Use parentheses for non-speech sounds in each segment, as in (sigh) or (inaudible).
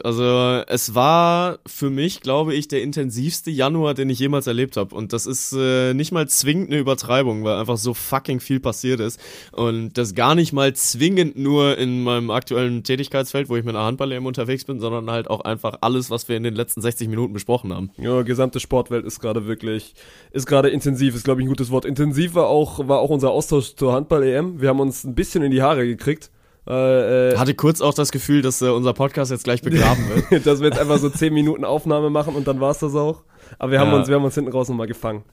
Also es war für mich, glaube ich, der intensivste Januar, den ich jemals erlebt habe. Und das ist äh, nicht mal zwingend eine Übertreibung, weil einfach so fucking viel passiert ist. Und das gar nicht mal zwingend nur in meinem aktuellen Tätigkeitsfeld, wo ich mit einer Handball-EM unterwegs bin, sondern halt auch einfach alles, was wir in den letzten 60 Minuten besprochen haben. Ja, gesamte Sportwelt ist gerade wirklich, ist gerade intensiv, ist glaube ich ein gutes Wort. Intensiv war auch, war auch unser Austausch zur Handball-EM. Wir haben uns ein bisschen in die Haare gekriegt. Äh, Hatte kurz auch das Gefühl, dass äh, unser Podcast jetzt gleich begraben wird. (laughs) dass wir jetzt einfach so 10 Minuten Aufnahme machen und dann war's das auch. Aber wir haben uns, wir haben uns hinten raus nochmal gefangen.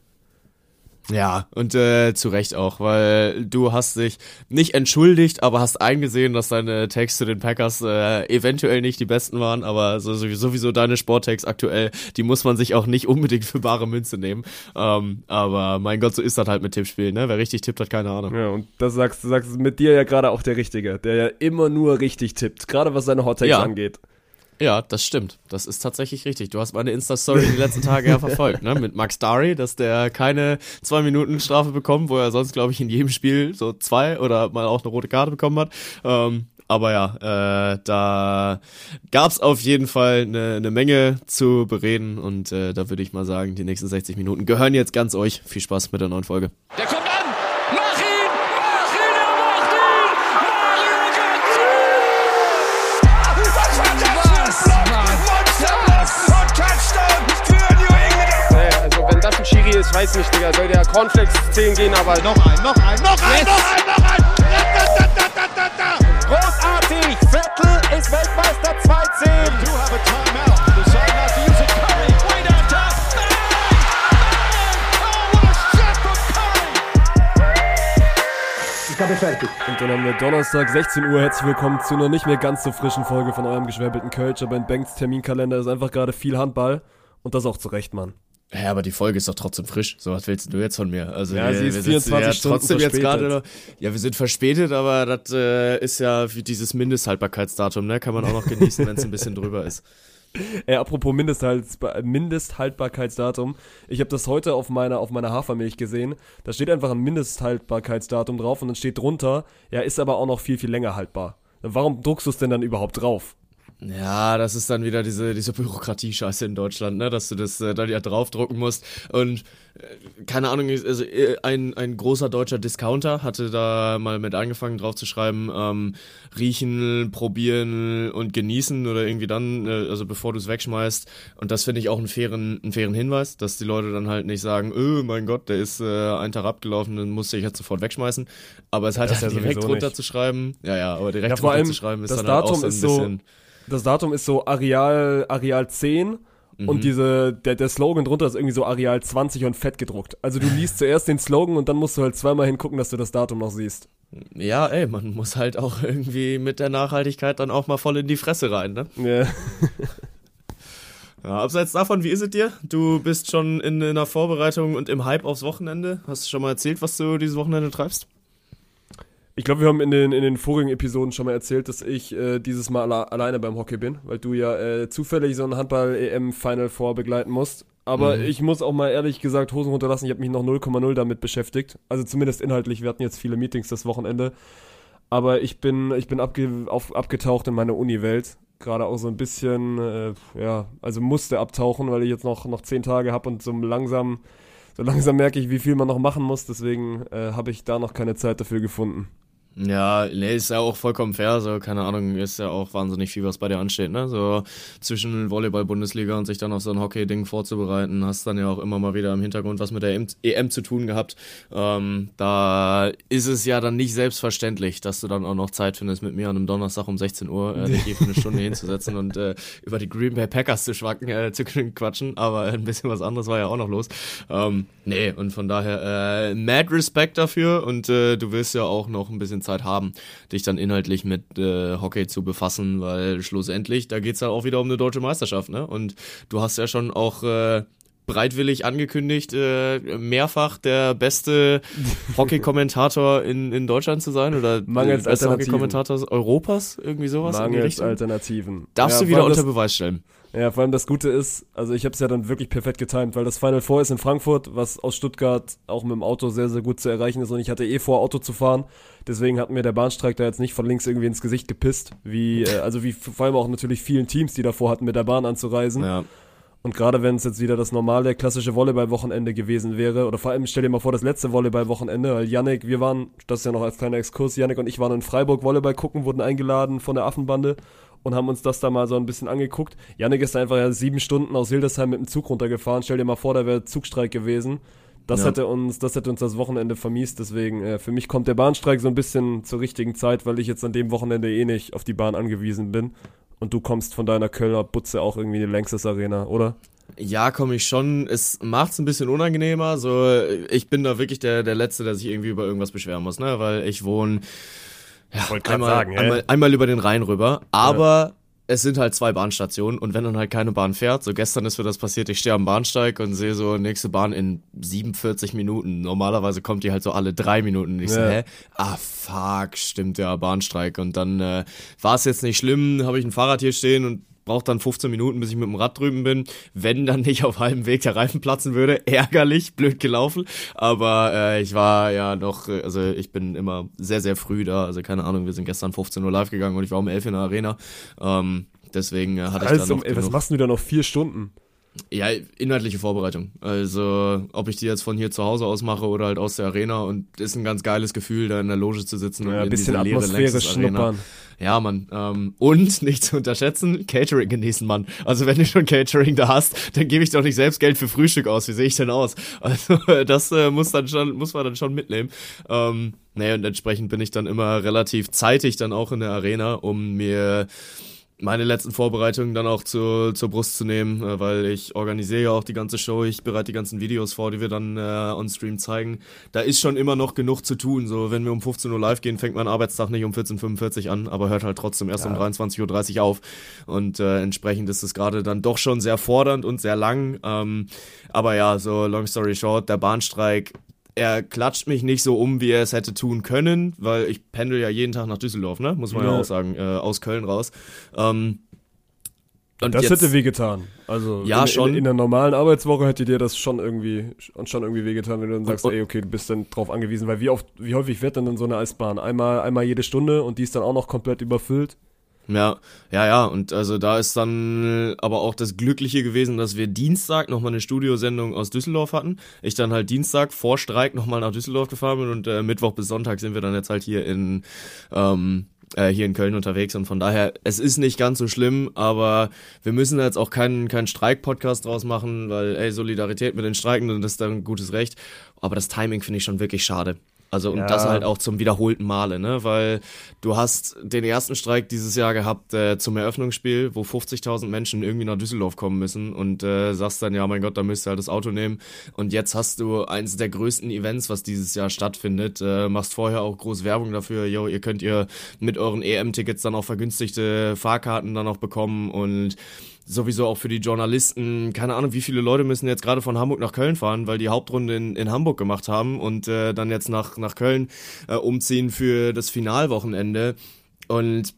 Ja, und äh, zu Recht auch, weil du hast dich nicht entschuldigt, aber hast eingesehen, dass deine Tags zu den Packers äh, eventuell nicht die besten waren, aber so, sowieso deine Sporttags aktuell, die muss man sich auch nicht unbedingt für bare Münze nehmen. Ähm, aber mein Gott, so ist das halt mit Tippspielen, ne? Wer richtig tippt, hat keine Ahnung. Ja, und das sagst du sagst mit dir ja gerade auch der Richtige, der ja immer nur richtig tippt, gerade was seine Hot Takes ja. angeht. Ja, das stimmt. Das ist tatsächlich richtig. Du hast meine Insta-Story die letzten Tage ja (laughs) verfolgt, ne? Mit Max Dari, dass der keine zwei Minuten Strafe bekommt, wo er sonst, glaube ich, in jedem Spiel so zwei oder mal auch eine rote Karte bekommen hat. Ähm, aber ja, äh, da gab's auf jeden Fall eine, eine Menge zu bereden und äh, da würde ich mal sagen, die nächsten 60 Minuten gehören jetzt ganz euch. Viel Spaß mit der neuen Folge. Der weiß nicht, Digga, soll der Cornflakes 10 gehen, aber. Noch ein, noch ein, noch ein, yes. noch ein, noch ein! Da, da, da, da, da, Großartig! Vettel ist Weltmeister 2-10! Do have a timeout. Decide not to use it. Curry, way down top. Oh, what a shot from Curry! Ich habe fertig. Und dann haben wir Donnerstag, 16 Uhr. Herzlich willkommen zu einer nicht mehr ganz so frischen Folge von eurem geschwärbelten Kölsch. Aber in Banks Terminkalender ist einfach gerade viel Handball. Und das auch zu Recht, Mann. Ja, aber die Folge ist doch trotzdem frisch. So, was willst du jetzt von mir? Also, ja, wir, sie ist 24 ja Stunden trotzdem verspätet. jetzt gerade Ja, wir sind verspätet, aber das äh, ist ja wie dieses Mindesthaltbarkeitsdatum, ne? Kann man auch noch genießen, wenn es ein bisschen drüber ist. (laughs) Ey, apropos Mindesthaltbarkeitsdatum. Ich habe das heute auf meiner, auf meiner Hafermilch gesehen. Da steht einfach ein Mindesthaltbarkeitsdatum drauf und dann steht drunter, ja, ist aber auch noch viel, viel länger haltbar. Warum druckst du es denn dann überhaupt drauf? Ja, das ist dann wieder diese, diese Bürokratie-Scheiße in Deutschland, ne, dass du das äh, dann ja draufdrucken musst. Und äh, keine Ahnung, also äh, ein, ein großer deutscher Discounter hatte da mal mit angefangen drauf zu schreiben, ähm, riechen, probieren und genießen oder irgendwie dann, äh, also bevor du es wegschmeißt. Und das finde ich auch einen fairen, einen fairen Hinweis, dass die Leute dann halt nicht sagen, oh mein Gott, der ist äh, ein Tag abgelaufen, dann musste ich jetzt sofort wegschmeißen. Aber es halt ja direkt runterzuschreiben, ja, ja, aber direkt ja, runterzuschreiben ist dann halt auch so ein bisschen. So das Datum ist so Areal, Areal 10 mhm. und diese, der, der Slogan drunter ist irgendwie so Areal 20 und fett gedruckt. Also du liest zuerst den Slogan und dann musst du halt zweimal hingucken, dass du das Datum noch siehst. Ja, ey, man muss halt auch irgendwie mit der Nachhaltigkeit dann auch mal voll in die Fresse rein, ne? Ja. ja, abseits davon, wie ist es dir? Du bist schon in, in einer Vorbereitung und im Hype aufs Wochenende. Hast du schon mal erzählt, was du dieses Wochenende treibst? Ich glaube, wir haben in den, in den vorigen Episoden schon mal erzählt, dass ich äh, dieses Mal alle, alleine beim Hockey bin, weil du ja äh, zufällig so ein Handball-EM-Final vorbegleiten musst. Aber mhm. ich muss auch mal ehrlich gesagt Hosen runterlassen, ich habe mich noch 0,0 damit beschäftigt. Also zumindest inhaltlich, wir hatten jetzt viele Meetings das Wochenende. Aber ich bin, ich bin abge, auf, abgetaucht in meine Uni-Welt. Gerade auch so ein bisschen, äh, ja, also musste abtauchen, weil ich jetzt noch, noch zehn Tage habe und so langsam, so langsam merke ich, wie viel man noch machen muss. Deswegen äh, habe ich da noch keine Zeit dafür gefunden. Ja, nee, ist ja auch vollkommen fair, so, keine Ahnung, ist ja auch wahnsinnig viel, was bei dir ansteht, ne? So zwischen Volleyball-Bundesliga und sich dann auf so ein Hockey-Ding vorzubereiten, hast dann ja auch immer mal wieder im Hintergrund was mit der EM, EM zu tun gehabt. Ähm, da ist es ja dann nicht selbstverständlich, dass du dann auch noch Zeit findest, mit mir an einem Donnerstag um 16 Uhr äh, dich hier für eine Stunde hinzusetzen und äh, über die Green Bay Packers zu schwacken, äh, zu (laughs) quatschen, aber ein bisschen was anderes war ja auch noch los. Ähm, nee, und von daher äh, mad Respect dafür und äh, du willst ja auch noch ein bisschen Zeit Zeit haben, dich dann inhaltlich mit äh, Hockey zu befassen, weil schlussendlich, da geht es ja auch wieder um eine deutsche Meisterschaft, ne? Und du hast ja schon auch äh, breitwillig angekündigt, äh, mehrfach der beste (laughs) Hockey-Kommentator in, in Deutschland zu sein oder Mangels der beste. Hockey-Kommentator Europas, irgendwie sowas Mangels. Alternativen. Darfst Ja, du wieder unter Beweis stellen. Ja, vor allem das Gute ist, also ich habe es ja dann wirklich perfekt getimt, weil das Final Four ist in Frankfurt, was aus Stuttgart auch mit dem Auto sehr, sehr gut zu erreichen ist und ich hatte eh vor, Auto zu fahren. Deswegen hat mir der Bahnstreik da jetzt nicht von links irgendwie ins Gesicht gepisst, wie, äh, also wie vor allem auch natürlich vielen Teams, die davor hatten, mit der Bahn anzureisen. Ja. Und gerade wenn es jetzt wieder das normale, klassische Volleyball-Wochenende gewesen wäre, oder vor allem stell dir mal vor, das letzte Volleyball-Wochenende, weil Yannick, wir waren, das ist ja noch als kleiner Exkurs, Yannick und ich waren in Freiburg Volleyball gucken, wurden eingeladen von der Affenbande und haben uns das da mal so ein bisschen angeguckt. Yannick ist einfach ja sieben Stunden aus Hildesheim mit dem Zug runtergefahren. Stell dir mal vor, da wäre Zugstreik gewesen. Das Ja. hätte uns, das hätte uns das Wochenende vermiest. Deswegen, äh, für mich kommt der Bahnstreik so ein bisschen zur richtigen Zeit, weil ich jetzt an dem Wochenende eh nicht auf die Bahn angewiesen bin. Und du kommst von deiner Kölner Butze auch irgendwie in die Längstes Arena, oder? Ja, komme ich schon. Es macht's ein bisschen unangenehmer. So, ich bin da wirklich der, der Letzte, der sich irgendwie über irgendwas beschweren muss, ne? Weil ich wohne ja, einmal, sagen, einmal, einmal über den Rhein rüber. Aber es sind halt zwei Bahnstationen und wenn dann halt keine Bahn fährt, so gestern ist mir das passiert, ich stehe am Bahnsteig und sehe so nächste Bahn in 47 Minuten. Normalerweise kommt die halt so alle drei Minuten. Und ich so, Ja. hä? Ah, fuck, stimmt ja, Bahnstreik. Und dann äh, war es jetzt nicht schlimm, habe ich ein Fahrrad hier stehen und braucht dann 15 Minuten, bis ich mit dem Rad drüben bin. Wenn dann nicht auf halbem Weg der Reifen platzen würde, (laughs) ärgerlich, blöd gelaufen. Aber äh, ich war ja noch, äh, also ich bin immer sehr, sehr früh da. Also keine Ahnung, wir sind gestern 15 Uhr live gegangen und ich war um 11 in der Arena. Ähm, deswegen äh, hatte ich Also, da noch ey, was machst du da noch vier Stunden? Ja, inhaltliche Vorbereitung. Also, ob ich die jetzt von hier zu Hause aus mache oder halt aus der Arena und ist ein ganz geiles Gefühl, da in der Loge zu sitzen und Ja, ein in bisschen diese Atmosphäre schnuppern. Ja, Mann. Ähm, und (laughs) nicht zu unterschätzen, Catering genießen, Mann. Also wenn du schon Catering da hast, dann gebe ich doch nicht selbst Geld für Frühstück aus. Wie sehe ich denn aus? (laughs) Also das äh, muss dann schon, muss man dann schon mitnehmen. Ähm, naja, und entsprechend bin ich dann immer relativ zeitig dann auch in der Arena, um mir meine letzten Vorbereitungen dann auch zur, zur Brust zu nehmen, äh, weil ich organisiere ja auch die ganze Show, ich bereite die ganzen Videos vor, die wir dann äh, on Stream zeigen. Da ist schon immer noch genug zu tun. So, wenn wir um 15 Uhr live gehen, fängt mein Arbeitstag nicht um 14.45 Uhr an, aber hört halt trotzdem erst um 23.30 Uhr auf. Und äh, entsprechend ist es gerade dann doch schon sehr fordernd und sehr lang. Ähm, aber ja, so long story short, der Bahnstreik er klatscht mich nicht so um, wie er es hätte tun können, weil ich pendel ja jeden Tag nach Düsseldorf, ne? Muss man ja, Ja. auch sagen, äh, aus Köln raus. Ähm, und Das jetzt, hätte wehgetan. Also Ja, in, schon. In, in der normalen Arbeitswoche hätte dir das schon irgendwie schon irgendwie wehgetan, wenn du dann sagst, und- ey, okay, du bist dann drauf angewiesen, weil wie oft, wie häufig wird denn dann so eine Eisbahn? Einmal, einmal jede Stunde und die ist dann auch noch komplett überfüllt. Ja, ja, ja. Und also da ist dann äh, aber auch das Glückliche gewesen, dass wir Dienstag nochmal eine Studiosendung aus Düsseldorf hatten. Ich dann halt Dienstag vor Streik nochmal nach Düsseldorf gefahren bin und äh, Mittwoch bis Sonntag sind wir dann jetzt halt hier in ähm, äh, hier in Köln unterwegs und von daher, es ist nicht ganz so schlimm, aber wir müssen jetzt auch keinen keinen Streik-Podcast draus machen, weil, ey, Solidarität mit den Streikenden, das ist dann ein gutes Recht. Aber das Timing finde ich schon wirklich schade. Also und Ja. das halt auch zum wiederholten Male, ne? Weil du hast den ersten Streik dieses Jahr gehabt äh, zum Eröffnungsspiel, wo 50.000 Menschen irgendwie nach Düsseldorf kommen müssen und äh, sagst dann, ja mein Gott, da müsst ihr halt das Auto nehmen. Und jetzt hast du eins der größten Events, was dieses Jahr stattfindet. Äh, machst vorher auch groß Werbung dafür, yo, ihr könnt ihr mit euren EM-Tickets dann auch vergünstigte Fahrkarten dann auch bekommen und sowieso auch für die Journalisten, keine Ahnung, wie viele Leute müssen jetzt gerade von Hamburg nach Köln fahren, weil die Hauptrunde in, in Hamburg gemacht haben und äh, dann jetzt nach, nach Köln äh, umziehen für das Finalwochenende. Und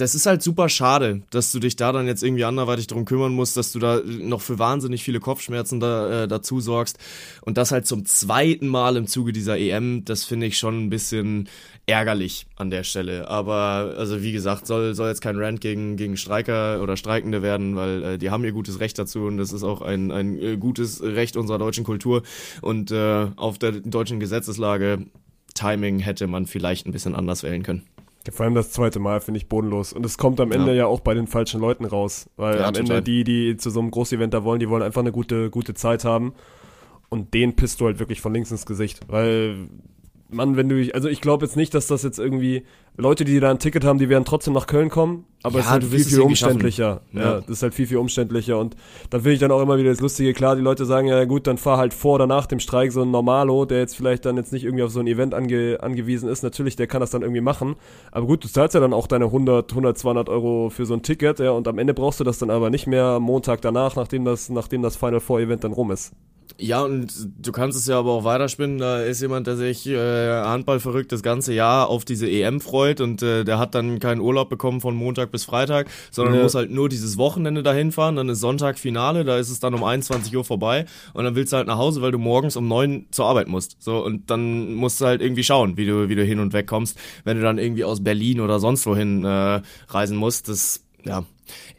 das ist halt super schade, dass du dich da dann jetzt irgendwie anderweitig drum kümmern musst, dass du da noch für wahnsinnig viele Kopfschmerzen da, äh, dazu sorgst. Und das halt zum zweiten Mal im Zuge dieser EM, das finde ich schon ein bisschen ärgerlich an der Stelle. Aber also wie gesagt, soll, soll jetzt kein Rant gegen, gegen Streiker oder Streikende werden, weil äh, die haben ihr gutes Recht dazu und das ist auch ein, ein äh, gutes Recht unserer deutschen Kultur. Und äh, auf der deutschen Gesetzeslage Timing hätte man vielleicht ein bisschen anders wählen können. Vor allem das zweite Mal finde ich bodenlos. Und es kommt am Ende Ja. ja, auch bei den falschen Leuten raus. Weil Ja, am total. Ende die, die zu so einem Großevent da wollen, die wollen einfach eine gute, gute Zeit haben. Und den pisst du halt wirklich von links ins Gesicht. Weil Mann, wenn du, also ich glaube jetzt nicht, dass das jetzt irgendwie Leute, die da ein Ticket haben, die werden trotzdem nach Köln kommen, aber Ja, es ist halt viel, viel umständlicher. Ja. Ja. das ist halt viel, viel umständlicher und dann finde ich dann auch immer wieder das Lustige, klar, die Leute sagen, ja gut, dann fahr halt vor oder nach dem Streik so ein Normalo, der jetzt vielleicht dann jetzt nicht irgendwie auf so ein Event ange, angewiesen ist, natürlich, der kann das dann irgendwie machen, aber gut, du zahlst ja dann auch deine 100, 100, 200 Euro für so ein Ticket, ja, und am Ende brauchst du das dann aber nicht mehr am Montag danach, nachdem das, nachdem das Final Four Event dann rum ist. Ja, und du kannst es ja aber auch weiterspinnen. Da ist jemand, der sich äh, Handball verrückt das ganze Jahr auf diese EM freut und äh, der hat dann keinen Urlaub bekommen von Montag bis Freitag, sondern Ja. muss halt nur dieses Wochenende dahin fahren. Dann ist Sonntag Finale, da ist es dann um 21 Uhr vorbei und dann willst du halt nach Hause, weil du morgens um 9 zur Arbeit musst. So und dann musst du halt irgendwie schauen, wie du wie du hin und weg kommst, wenn du dann irgendwie aus Berlin oder sonst wohin äh, reisen musst. Das ja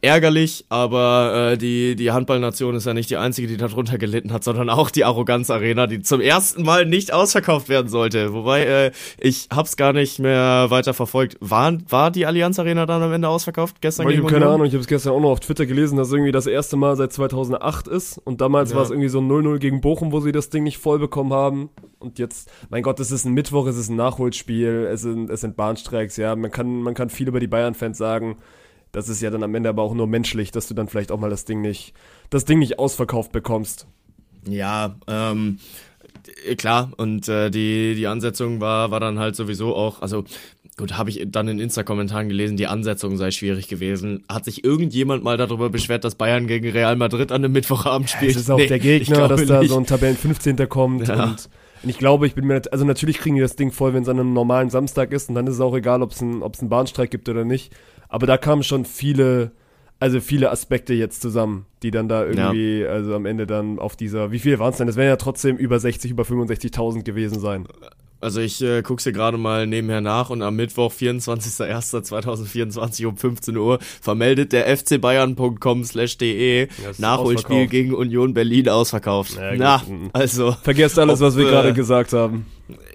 ärgerlich, aber äh, die, die Handballnation ist ja nicht die einzige, die darunter gelitten hat, sondern auch die Arroganz Arena, die zum ersten Mal nicht ausverkauft werden sollte. Wobei, äh, ich hab's gar nicht mehr weiter verfolgt. War, war die Allianz Arena dann am Ende ausverkauft? Gestern Ich gegen habe keine? Ahnung, ich habe es gestern auch noch auf Twitter gelesen, dass irgendwie das erste Mal seit 2008 ist und damals Ja. war es irgendwie so ein 0-0 gegen Bochum, wo sie das Ding nicht voll bekommen haben und jetzt, mein Gott, es ist ein Mittwoch, es ist ein Nachholspiel, es sind, es sind Bahnstreiks, ja, man kann, man kann viel über die Bayern-Fans sagen, das ist ja dann am Ende aber auch nur menschlich, dass du dann vielleicht auch mal das Ding nicht, das Ding nicht ausverkauft bekommst. Ja, ähm, äh, klar, und äh, die, die Ansetzung war, war dann halt sowieso auch, also gut, habe ich dann in Insta-Kommentaren gelesen, die Ansetzung sei schwierig gewesen. Hat sich irgendjemand mal darüber beschwert, dass Bayern gegen Real Madrid an einem Mittwochabend spielt? Es ist auch Nee, der Gegner, dass da nicht. so ein Tabellen 15. kommt Ja. und und ich glaube, ich bin mir, also natürlich kriegen die das Ding voll, wenn es an einem normalen Samstag ist und dann ist es auch egal, ob es ein, ob es einen Bahnstreik gibt oder nicht. Aber da kamen schon viele, also viele Aspekte jetzt zusammen, die dann da irgendwie, also am Ende dann auf dieser, wie viele waren es denn? Das wären ja trotzdem über 60, über 65.000 gewesen sein. Also ich äh, guck's hier gerade mal nebenher nach und am Mittwoch, 24.01.2024 um 15 Uhr vermeldet der fcbayern.com slash de ist Nachholspiel gegen Union Berlin ausverkauft. Ja, Na, also Vergesst alles, was wir äh, gerade gesagt haben.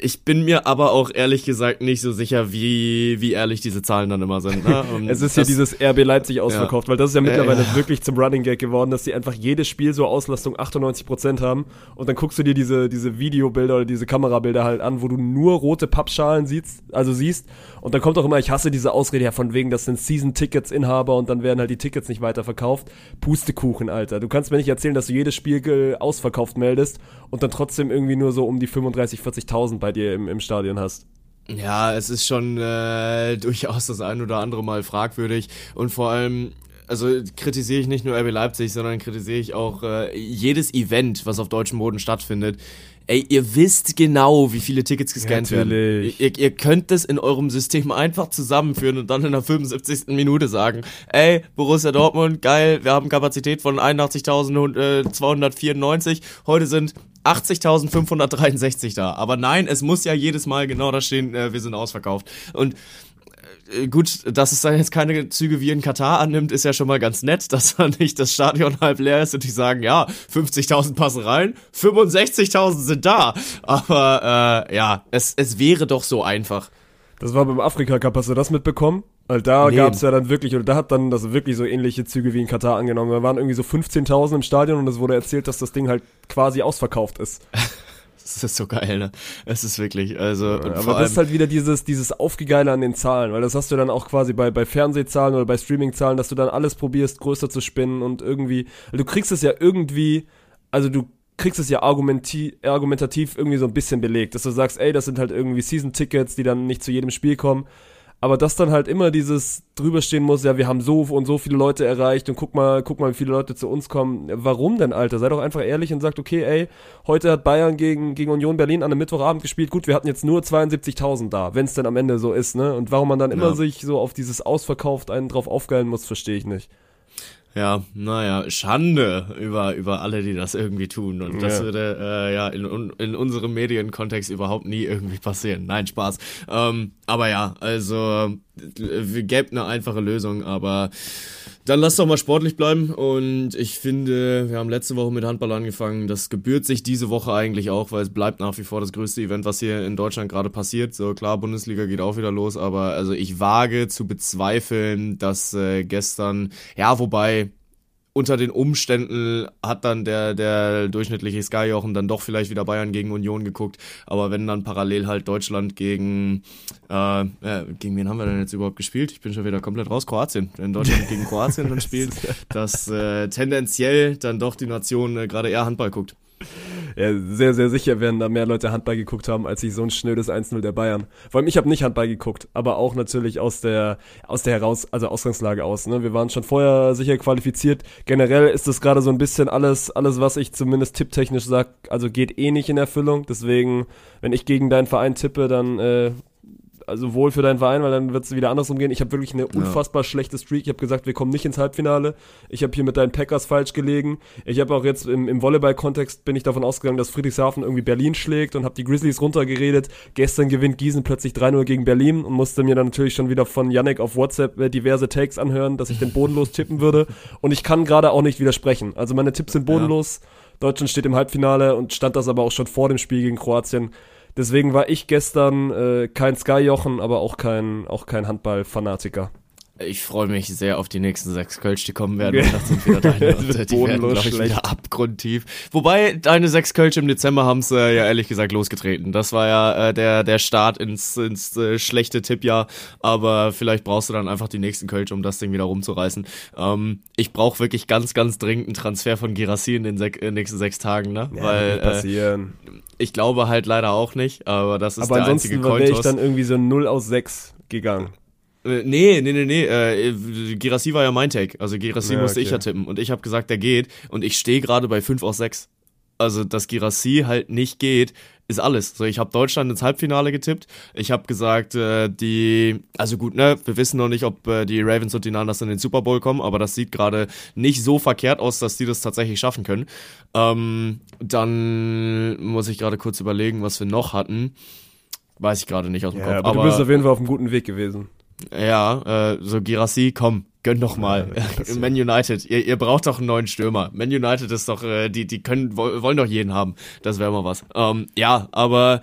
Ich bin mir aber auch ehrlich gesagt nicht so sicher, wie, wie ehrlich diese Zahlen dann immer sind. Ne? (laughs) Es ist hier dieses RB Leipzig ausverkauft, weil das ist ja mittlerweile ja. wirklich zum Running Gag geworden, dass sie einfach jedes Spiel so Auslastung 98% haben und dann guckst du dir diese, diese Videobilder oder diese Kamerabilder halt an, wo du nur rote Pappschalen siehst, also siehst und dann kommt auch immer, ich hasse diese Ausrede ja von wegen, das sind Season-Tickets-Inhaber und dann werden halt die Tickets nicht weiterverkauft. Pustekuchen, Alter. Du kannst mir nicht erzählen, dass du jedes Spiel ausverkauft meldest und dann trotzdem irgendwie nur so um die 35.000, 40.000 bei dir im, im Stadion hast. Ja, es ist schon äh, (laughs) durchaus das ein oder andere Mal fragwürdig und vor allem also kritisiere ich nicht nur RB Leipzig, sondern kritisiere ich auch äh, jedes Event, was auf deutschem Boden stattfindet. Ey, ihr wisst genau, wie viele Tickets gescannt werden. Natürlich. Ihr, ihr könnt es in eurem System einfach zusammenführen und dann in der 75. Minute sagen, ey, Borussia Dortmund, geil, wir haben Kapazität von 81.294, heute sind 80.563 da. Aber nein, es muss ja jedes Mal genau da stehen, äh, wir sind ausverkauft. Und äh, gut, dass es dann jetzt keine Züge wie in Katar annimmt, ist ja schon mal ganz nett, dass dann nicht das Stadion (laughs) halb leer ist und die sagen, ja, 50.000 passen rein, 65.000 sind da. Aber äh, ja, es, es wäre doch so einfach. Das war beim Afrika Cup, hast du das mitbekommen? Weil da Nee. gab's ja dann wirklich, oder da hat dann das wirklich so ähnliche Züge wie in Katar angenommen. Da waren irgendwie so 15.000 im Stadion und es wurde erzählt, dass das Ding halt quasi ausverkauft ist. (laughs) Das ist so geil, ne? Es ist wirklich, also, und Aber das ist halt wieder dieses, dieses Aufgegeile an den Zahlen, weil das hast du dann auch quasi bei, bei Fernsehzahlen oder bei Streamingzahlen, dass du dann alles probierst, größer zu spinnen und irgendwie, weil du kriegst es ja irgendwie, also du kriegst es ja argumentativ irgendwie so ein bisschen belegt, dass du sagst, ey, das sind halt irgendwie Season-Tickets, die dann nicht zu jedem Spiel kommen. Aber dass dann halt immer dieses drüberstehen muss, ja, wir haben so und so viele Leute erreicht und guck mal, guck mal, wie viele Leute zu uns kommen. Warum denn, Alter? Sei doch einfach ehrlich und sagt, okay, ey, heute hat Bayern gegen, gegen Union Berlin an einem Mittwochabend gespielt. Gut, wir hatten jetzt nur 72.000 da, wenn es denn am Ende so ist, ne? Und warum man dann immer Ja. sich so auf dieses Ausverkauft einen drauf aufgeilen muss, verstehe ich nicht. Ja, naja, Schande über, über alle, die das irgendwie tun. Und das Ja. würde äh, ja in, in unserem Medienkontext überhaupt nie irgendwie passieren. Nein, Spaß. Ähm, aber ja, also gäbe eine einfache Lösung, aber dann lass doch mal sportlich bleiben. Und ich finde, wir haben letzte Woche mit Handball angefangen. Das gebührt sich diese Woche eigentlich auch, weil es bleibt nach wie vor das größte Event, was hier in Deutschland gerade passiert. So klar, Bundesliga geht auch wieder los, aber also ich wage zu bezweifeln, dass äh, gestern, ja, wobei unter den Umständen hat dann der, der durchschnittliche Sky-Jochen dann doch vielleicht wieder Bayern gegen Union geguckt. Aber wenn dann parallel halt Deutschland gegen, äh, äh, gegen wen haben wir denn jetzt überhaupt gespielt? Ich bin schon wieder komplett raus. Kroatien. Wenn Deutschland gegen (laughs) Kroatien dann spielt, dass äh, tendenziell dann doch die Nation äh, gerade eher Handball guckt ja, sehr, sehr sicher werden da mehr Leute Handball geguckt haben, als sich so ein schnödes 1-0 der Bayern. Vor allem, ich habe nicht Handball geguckt, aber auch natürlich aus der, aus der heraus, also Ausgangslage aus. Ne? Wir waren schon vorher sicher qualifiziert. Generell ist das gerade so ein bisschen alles, alles, was ich zumindest tipptechnisch sag, also geht eh nicht in Erfüllung. Deswegen, wenn ich gegen deinen Verein tippe, dann äh, also wohl für deinen Verein, weil dann wird es wieder andersrum gehen. Ich habe wirklich eine unfassbar ja. schlechte Streak. Ich habe gesagt, wir kommen nicht ins Halbfinale. Ich habe hier mit deinen Packers falsch gelegen. Ich habe auch jetzt im, im Volleyball-Kontext bin ich davon ausgegangen, dass Friedrichshafen irgendwie Berlin schlägt und habe die Grizzlies runtergeredet. Gestern gewinnt Gießen plötzlich 3-0 gegen Berlin und musste mir dann natürlich schon wieder von Yannick auf WhatsApp äh, diverse Takes anhören, dass ich den bodenlos tippen würde. Und ich kann gerade auch nicht widersprechen. Also meine Tipps sind bodenlos. Ja. Deutschland steht im Halbfinale und stand das aber auch schon vor dem Spiel gegen Kroatien. Deswegen war ich gestern äh, kein Sky-Jochen, aber auch kein, auch kein Handball-Fanatiker. Ich freue mich sehr auf die nächsten sechs Kölsch, die kommen werden. (laughs) Und das sind wieder deine. und, die werden, glaube ich, wieder abgrundtief. Wobei, deine sechs Kölsch im Dezember haben es äh, ja ehrlich gesagt losgetreten. Das war ja äh, der, der Start ins, ins äh, schlechte Tippjahr. Aber vielleicht brauchst du dann einfach die nächsten Kölsch, um das Ding wieder rumzureißen. Ähm, ich brauche wirklich ganz, ganz dringend einen Transfer von Girassi in den sek äh, nächsten sechs Tagen, ne? Ja, Weil, passieren. Äh, ich glaube halt leider auch nicht, aber das ist aber der einzige. Aber ansonsten wäre ich dann irgendwie so 0 aus 6 gegangen. Äh, nee, nee, nee, nee. Äh, Girassi war ja mein Take. Also Girassi ja, musste okay. ich ja tippen. Und ich habe gesagt, der geht. Und ich stehe gerade bei 5 aus 6. Also, dass Girassi halt nicht geht, ist alles. So, ich habe Deutschland ins Halbfinale getippt. Ich habe gesagt, äh, die, also gut, ne, wir wissen noch nicht, ob äh, die Ravens und die Niners in den Super Bowl kommen, aber das sieht gerade nicht so verkehrt aus, dass die das tatsächlich schaffen können. Ähm, dann muss ich gerade kurz überlegen, was wir noch hatten. Weiß ich gerade nicht aus dem ja, Kopf. Aber, aber du bist auf jeden Fall auf einem guten Weg gewesen. Ja, äh, so Girassi, komm, gönn doch mal. Ja, (laughs) Man United, ihr, ihr braucht doch einen neuen Stürmer. Man United ist doch, äh, die, die können, wollen doch jeden haben. Das wäre mal was. Ähm, ja, aber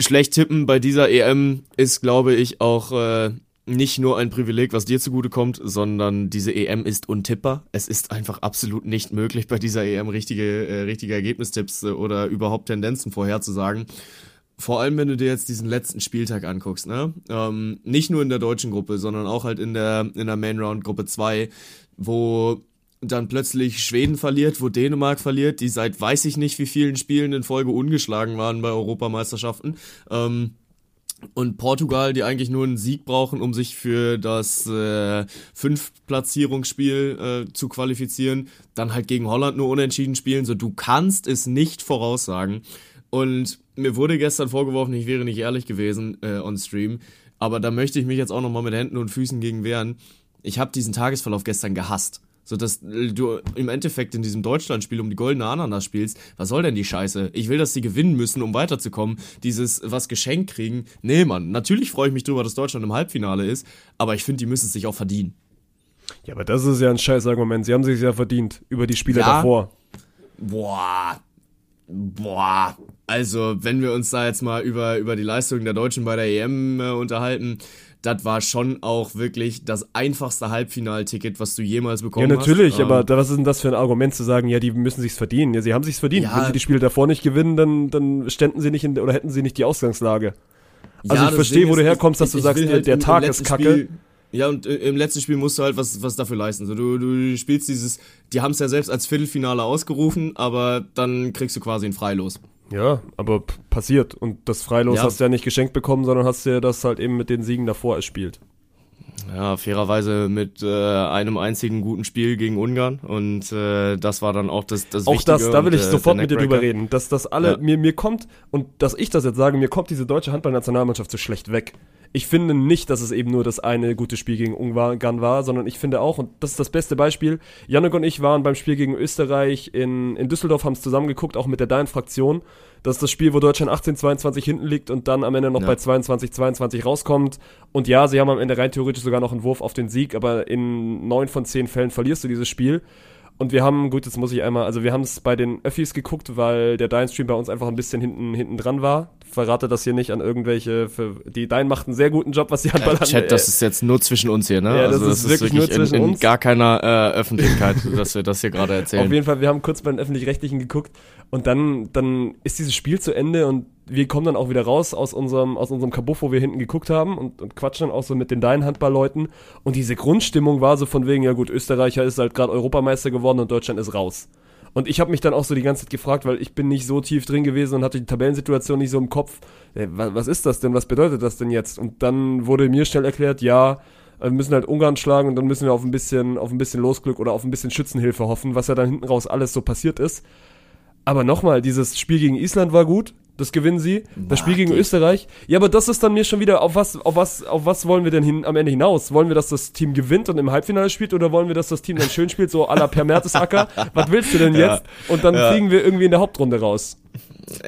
schlecht tippen bei dieser EM ist, glaube ich, auch äh, nicht nur ein Privileg, was dir zugute kommt, sondern diese EM ist untippbar. Es ist einfach absolut nicht möglich, bei dieser EM richtige, äh, richtige Ergebnistipps äh, oder überhaupt Tendenzen vorherzusagen vor allem wenn du dir jetzt diesen letzten Spieltag anguckst, ne? Ähm, nicht nur in der deutschen Gruppe, sondern auch halt in der, in der Main Round Gruppe 2, wo dann plötzlich Schweden verliert, wo Dänemark verliert, die seit weiß ich nicht wie vielen Spielen in Folge ungeschlagen waren bei Europameisterschaften. Ähm, und Portugal, die eigentlich nur einen Sieg brauchen, um sich für das äh, Fünf-Platzierungsspiel äh, zu qualifizieren, dann halt gegen Holland nur unentschieden spielen. So, du kannst es nicht voraussagen. Und mir wurde gestern vorgeworfen, ich wäre nicht ehrlich gewesen äh, on Stream. Aber da möchte ich mich jetzt auch nochmal mit Händen und Füßen gegen wehren. Ich habe diesen Tagesverlauf gestern gehasst. So dass du im Endeffekt in diesem Deutschlandspiel um die goldene Ananas spielst. Was soll denn die Scheiße? Ich will, dass sie gewinnen müssen, um weiterzukommen. Dieses was geschenkt kriegen. Nee, Mann. Natürlich freue ich mich drüber, dass Deutschland im Halbfinale ist. Aber ich finde, die müssen es sich auch verdienen. Ja, aber das ist ja ein scheiß Argument. Sie haben sich ja verdient über die Spiele ja. davor. Boah, Boah, also wenn wir uns da jetzt mal über, über die Leistung der Deutschen bei der EM äh, unterhalten, das war schon auch wirklich das einfachste Halbfinalticket, was du jemals bekommen hast. Ja, natürlich, hast. aber ähm, was ist denn das für ein Argument zu sagen, ja, die müssen sich's verdienen? Ja, sie haben sich's verdient. Ja, Wenn sie die Spiele davor nicht gewinnen, dann, dann ständen sie nicht in, oder hätten sie nicht die Ausgangslage. Also ja, ich verstehe, wo du herkommst, dass ich, du sagst, halt der Tag ist kacke. Spiel, ja, und äh, im letzten Spiel musst du halt was, was dafür leisten. So, du, du spielst dieses, die haben es ja selbst als Viertelfinale ausgerufen, aber dann kriegst du quasi ein Freilos. Ja, aber passiert. Und das Freilos ja. hast du ja nicht geschenkt bekommen, sondern hast ja das halt eben mit den Siegen davor erspielt. Ja, fairerweise mit äh, einem einzigen guten Spiel gegen Ungarn und äh, das war dann auch das das Auch Wichtige das, da will ich und, äh, sofort mit dir drüber reden, dass das alle ja. mir mir kommt und dass ich das jetzt sage, mir kommt diese deutsche Handballnationalmannschaft so schlecht weg ich finde nicht, dass es eben nur das eine gute Spiel gegen Ungarn war, sondern ich finde auch, und das ist das beste Beispiel, Janik und ich waren beim Spiel gegen Österreich in, in Düsseldorf, haben es zusammen geguckt, auch mit der Dein-Fraktion. Das ist das Spiel, wo Deutschland 18-22 hinten liegt und dann am Ende noch ja. bei 22-22 rauskommt. Und ja, sie haben am Ende rein theoretisch sogar noch einen Wurf auf den Sieg, aber in neun von zehn Fällen verlierst du dieses Spiel. Und wir haben, gut, jetzt muss ich einmal, also wir haben es bei den Öffis geguckt, weil der Dine-Stream bei uns einfach ein bisschen hinten, hinten dran war. Verrate das hier nicht an irgendwelche, für, die Dine macht einen sehr guten Job, was die Handball äh, Chat, das ist jetzt nur zwischen uns hier, ne? Ja, das ist wirklich nur zwischen in, in uns. gar keiner äh, Öffentlichkeit, dass wir das hier gerade (laughs) erzählen. Auf jeden Fall, wir haben kurz bei den Öffentlich-Rechtlichen geguckt und dann, dann ist dieses Spiel zu Ende und wir kommen dann auch wieder raus aus unserem, aus unserem Kabuff, wo wir hinten geguckt haben und, und quatschen dann auch so mit den Dein-Handballleuten. Und diese Grundstimmung war so von wegen, ja gut, Österreicher ist halt gerade Europameister geworden und Deutschland ist raus. Und ich habe mich dann auch so die ganze Zeit gefragt, weil ich bin nicht so tief drin gewesen und hatte die Tabellensituation nicht so im Kopf. Wa- was ist das denn? Was bedeutet das denn jetzt? Und dann wurde mir schnell erklärt, ja, wir müssen halt Ungarn schlagen und dann müssen wir auf ein bisschen, auf ein bisschen Losglück oder auf ein bisschen Schützenhilfe hoffen, was ja dann hinten raus alles so passiert ist. Aber nochmal, dieses Spiel gegen Island war gut, das gewinnen sie. Das Spiel gegen. Österreich, ja, aber das ist dann mir schon wieder, auf was, auf was, auf was wollen wir denn hin, am Ende hinaus? Wollen wir, dass das Team gewinnt und im Halbfinale spielt oder wollen wir, dass das Team dann schön spielt, so à la Per Mertesacker? was willst du denn Ja. jetzt? Und dann Ja. fliegen wir irgendwie in der Hauptrunde raus.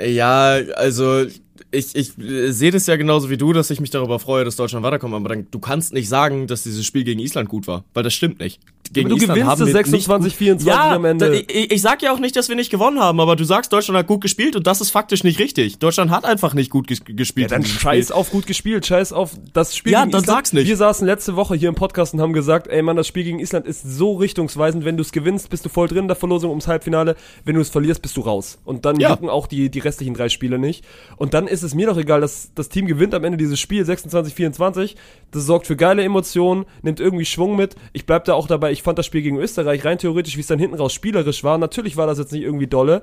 Ja, also ich, ich sehe das ja genauso wie du, dass ich mich darüber freue, dass Deutschland weiterkommt, aber dann, du kannst nicht sagen, dass dieses Spiel gegen Island gut war, weil das stimmt nicht. Gegen Aber du Island gewinnst haben es wir 26, nicht, 24 ja, am Ende. Ich, ich sag ja auch nicht, dass wir nicht gewonnen haben, aber du sagst, Deutschland hat gut gespielt und das ist faktisch nicht richtig. Deutschland hat einfach nicht gut ges gespielt. Ja, dann scheiß auf gut gespielt, scheiß auf das Spiel Ja, gegen dann Island. sag's nicht. Wir saßen letzte Woche hier im Podcast und haben gesagt, ey Mann, das Spiel gegen Island ist so richtungsweisend, wenn du es gewinnst, bist du voll drin in der Verlosung ums Halbfinale, wenn du es verlierst, bist du raus. Und dann Ja. jucken auch die, die restlichen drei Spiele nicht. Und dann ist es mir doch egal, dass das Team gewinnt am Ende dieses Spiel 26, 24. Das sorgt für geile Emotionen, nimmt irgendwie Schwung mit. Ich bleib da auch dabei, ich fand das Spiel gegen Österreich rein theoretisch, wie es dann hinten raus spielerisch war. Natürlich war das jetzt nicht irgendwie dolle,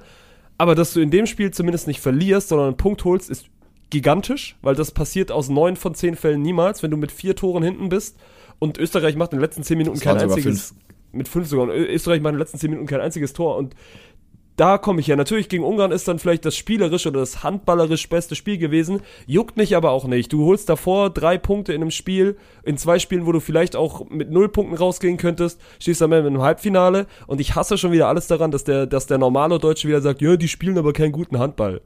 aber dass du in dem Spiel zumindest nicht verlierst, sondern einen Punkt holst, ist gigantisch, weil das passiert aus neun von zehn Fällen niemals, wenn du mit vier Toren hinten bist. Und Österreich macht in den letzten zehn Minuten kein einziges, mit fünf sogar, und Österreich macht in den letzten zehn Minuten kein einziges Tor. Und da komme ich ja. Natürlich gegen Ungarn ist dann vielleicht das spielerisch oder das handballerisch beste Spiel gewesen. Juckt mich aber auch nicht. Du holst davor drei Punkte in einem Spiel, in zwei Spielen, wo du vielleicht auch mit null Punkten rausgehen könntest, stehst am Ende im Halbfinale und ich hasse schon wieder alles daran, dass der, dass der normale Deutsche wieder sagt, ja, die spielen aber keinen guten Handball.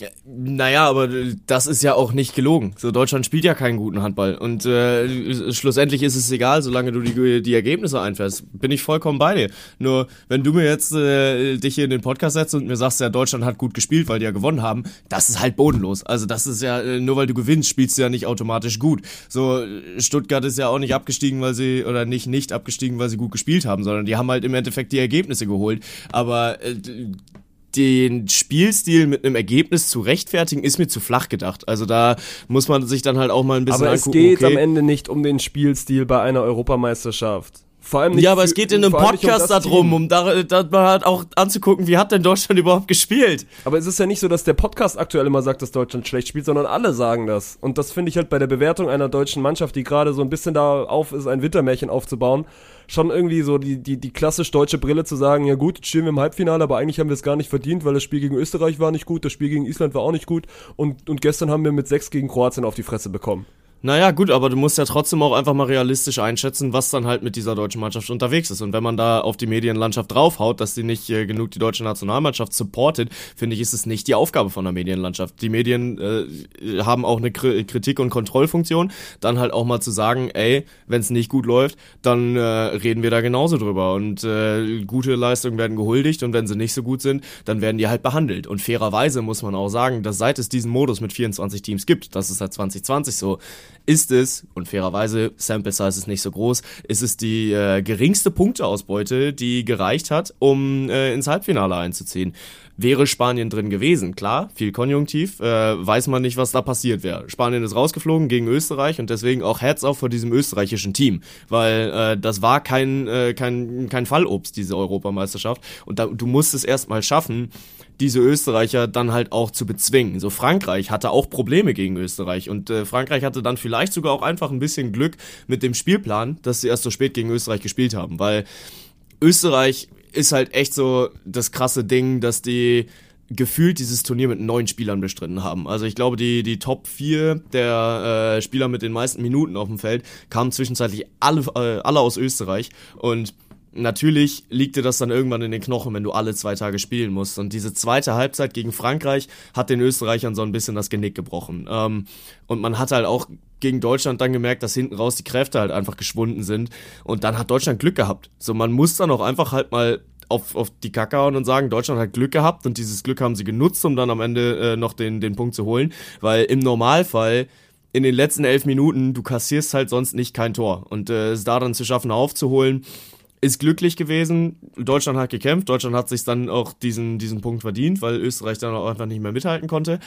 Ja, Naja, aber das ist ja auch nicht gelogen. So, Deutschland spielt ja keinen guten Handball. Und äh, schlussendlich ist es egal, solange du die, die Ergebnisse einfährst. Bin ich vollkommen bei dir. Nur, wenn du mir jetzt äh, dich hier in den Podcast setzt und mir sagst, ja, Deutschland hat gut gespielt, weil die ja gewonnen haben, das ist halt bodenlos. Also das ist ja, äh, nur weil du gewinnst, spielst du ja nicht automatisch gut. So, Stuttgart ist ja auch nicht abgestiegen, weil sie, oder nicht nicht abgestiegen, weil sie gut gespielt haben, sondern die haben halt im Endeffekt die Ergebnisse geholt. Aber äh, den Spielstil mit einem Ergebnis zu rechtfertigen, ist mir zu flach gedacht. Also da muss man sich dann halt auch mal ein bisschen Aber es angucken. geht okay. am Ende nicht um den Spielstil bei einer Europameisterschaft. Vor allem nicht ja, aber es geht in einem um Podcast das darum, um da, da mal halt auch anzugucken, wie hat denn Deutschland überhaupt gespielt? Aber es ist ja nicht so, dass der Podcast aktuell immer sagt, dass Deutschland schlecht spielt, sondern alle sagen das. Und das finde ich halt bei der Bewertung einer deutschen Mannschaft, die gerade so ein bisschen da auf ist, ein Wintermärchen aufzubauen, schon irgendwie so die, die, die klassisch deutsche Brille zu sagen, ja gut, jetzt stehen wir im Halbfinale, aber eigentlich haben wir es gar nicht verdient, weil das Spiel gegen Österreich war nicht gut, das Spiel gegen Island war auch nicht gut und, und gestern haben wir mit sechs gegen Kroatien auf die Fresse bekommen. Naja, gut, aber du musst ja trotzdem auch einfach mal realistisch einschätzen, was dann halt mit dieser deutschen Mannschaft unterwegs ist. Und wenn man da auf die Medienlandschaft draufhaut, dass die nicht äh, genug die deutsche Nationalmannschaft supportet, finde ich, ist es nicht die Aufgabe von der Medienlandschaft. Die Medien äh, haben auch eine Kri Kritik- und Kontrollfunktion, dann halt auch mal zu sagen, ey, wenn es nicht gut läuft, dann äh, reden wir da genauso drüber. Und äh, gute Leistungen werden gehuldigt und wenn sie nicht so gut sind, dann werden die halt behandelt. Und fairerweise muss man auch sagen, dass seit es diesen Modus mit 24 Teams gibt, das ist seit 2020 so, ist es, und fairerweise, Sample Size ist nicht so groß, ist es die äh, geringste Punkteausbeute, die gereicht hat, um äh, ins Halbfinale einzuziehen. Wäre Spanien drin gewesen, klar, viel Konjunktiv, äh, weiß man nicht, was da passiert wäre. Spanien ist rausgeflogen gegen Österreich und deswegen auch Herz auf vor diesem österreichischen Team, weil äh, das war kein, äh, kein, kein Fallobst, diese Europameisterschaft. Und da, du musst es erstmal schaffen, diese Österreicher dann halt auch zu bezwingen. So Frankreich hatte auch Probleme gegen Österreich und äh, Frankreich hatte dann vielleicht sogar auch einfach ein bisschen Glück mit dem Spielplan, dass sie erst so spät gegen Österreich gespielt haben, weil Österreich ist halt echt so das krasse Ding, dass die gefühlt dieses Turnier mit neun Spielern bestritten haben. Also ich glaube, die, die Top 4 der äh, Spieler mit den meisten Minuten auf dem Feld kamen zwischenzeitlich alle, äh, alle aus Österreich und natürlich liegt dir das dann irgendwann in den Knochen, wenn du alle zwei Tage spielen musst. Und diese zweite Halbzeit gegen Frankreich hat den Österreichern so ein bisschen das Genick gebrochen. Ähm, und man hat halt auch gegen Deutschland dann gemerkt, dass hinten raus die Kräfte halt einfach geschwunden sind. Und dann hat Deutschland Glück gehabt. So, man muss dann auch einfach halt mal auf, auf die Kacke hauen und sagen, Deutschland hat Glück gehabt und dieses Glück haben sie genutzt, um dann am Ende äh, noch den, den Punkt zu holen. Weil im Normalfall in den letzten elf Minuten, du kassierst halt sonst nicht kein Tor. Und äh, es da dann zu schaffen, aufzuholen, ist glücklich gewesen. Deutschland hat gekämpft. Deutschland hat sich dann auch diesen, diesen Punkt verdient, weil Österreich dann auch einfach nicht mehr mithalten konnte.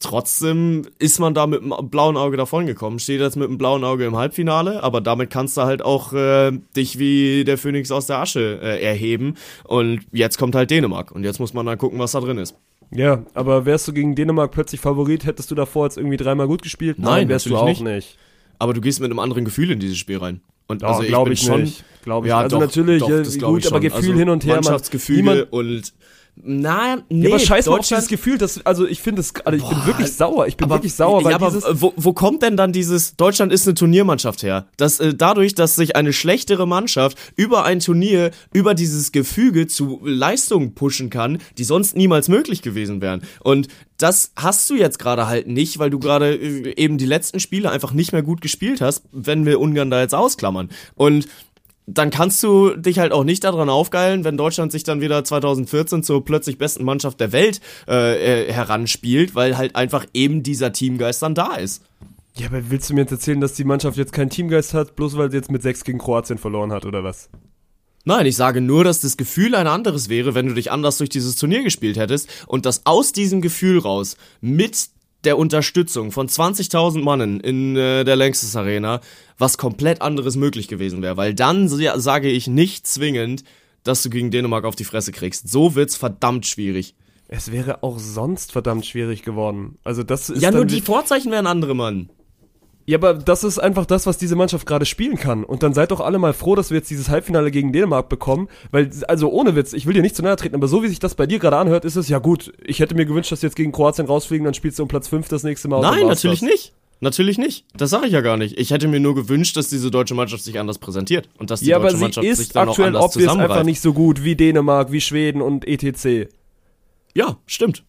Trotzdem ist man da mit einem blauen Auge davongekommen. Steht jetzt mit einem blauen Auge im Halbfinale, aber damit kannst du halt auch äh, dich wie der Phönix aus der Asche äh, erheben. Und jetzt kommt halt Dänemark. Und jetzt muss man dann gucken, was da drin ist. Ja, aber wärst du gegen Dänemark plötzlich Favorit, hättest du davor jetzt irgendwie dreimal gut gespielt? Nein, wärst du auch nicht. nicht. Aber du gehst mit einem anderen Gefühl in dieses Spiel rein. Und Ja, also ich glaube bin ich schon, nicht. Glaube ich ja. Also doch, natürlich, doch, das gut, ich aber schon. Gefühl also hin und her, man- Mannschaftsgefüge niemand- und na, nee, Ja, aber scheiß mal auf dieses Gefühl, das, also ich finde es, also ich bin Boah, wirklich sauer, ich bin aber, wirklich sauer, weil ja, aber wo, wo kommt denn dann dieses Deutschland ist eine Turniermannschaft her? Das äh, dadurch, dass sich eine schlechtere Mannschaft über ein Turnier, über dieses Gefüge zu Leistungen pushen kann, die sonst niemals möglich gewesen wären. Und das hast du jetzt gerade halt nicht, weil du gerade äh, eben die letzten Spiele einfach nicht mehr gut gespielt hast, wenn wir Ungarn da jetzt ausklammern. Und dann kannst du dich halt auch nicht daran aufgeilen, wenn Deutschland sich dann wieder 2014 zur plötzlich besten Mannschaft der Welt äh, äh, heranspielt, weil halt einfach eben dieser Teamgeist dann da ist. ja, aber willst du mir jetzt erzählen, dass die Mannschaft jetzt keinen Teamgeist hat, bloß weil sie jetzt mit 6 gegen Kroatien verloren hat, oder was? Nein, ich sage nur, dass das Gefühl ein anderes wäre, wenn du dich anders durch dieses Turnier gespielt hättest und dass aus diesem Gefühl raus mit der Unterstützung von 20.000 Mannen in äh, der Längstes Arena was komplett anderes möglich gewesen wäre, weil dann sa- sage ich nicht zwingend, dass du gegen Dänemark auf die Fresse kriegst. So wird's verdammt schwierig. Es wäre auch sonst verdammt schwierig geworden. Also das ist Ja, nur die Vorzeichen wären andere, Mann. Ja, aber das ist einfach das, was diese Mannschaft gerade spielen kann. Und dann seid doch alle mal froh, dass wir jetzt dieses Halbfinale gegen Dänemark bekommen. Weil, also ohne Witz, ich will dir nicht zu nahe treten, aber so wie sich das bei dir gerade anhört, ist es ja gut. Ich hätte mir gewünscht, dass wir jetzt gegen Kroatien rausfliegen, dann spielst du um Platz 5 das nächste Mal. Nein, natürlich das. nicht. Natürlich nicht. Das sage ich ja gar nicht. Ich hätte mir nur gewünscht, dass diese deutsche Mannschaft sich anders präsentiert und dass die Ja, deutsche Mannschaft sich ist dann auch aktuell anders obvious zusammenreißt. einfach nicht so gut wie Dänemark, wie Schweden und etc. Ja, stimmt.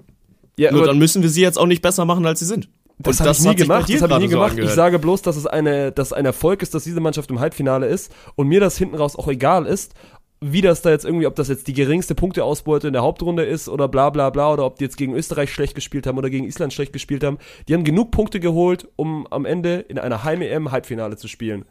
Ja, Nur dann müssen wir sie jetzt auch nicht besser machen, als sie sind. Das habe ich nie gemacht. Das habe ich nie so gemacht. ich angehört. sage bloß, dass es eine, dass ein Erfolg ist, dass diese Mannschaft im Halbfinale ist und mir das hinten raus auch egal ist, wie das da jetzt irgendwie, ob das jetzt die geringste Punkteausbeute in der Hauptrunde ist oder bla bla bla oder ob die jetzt gegen Österreich schlecht gespielt haben oder gegen Island schlecht gespielt haben. Die haben genug Punkte geholt, um am Ende in einer Heim-EM Halbfinale zu spielen.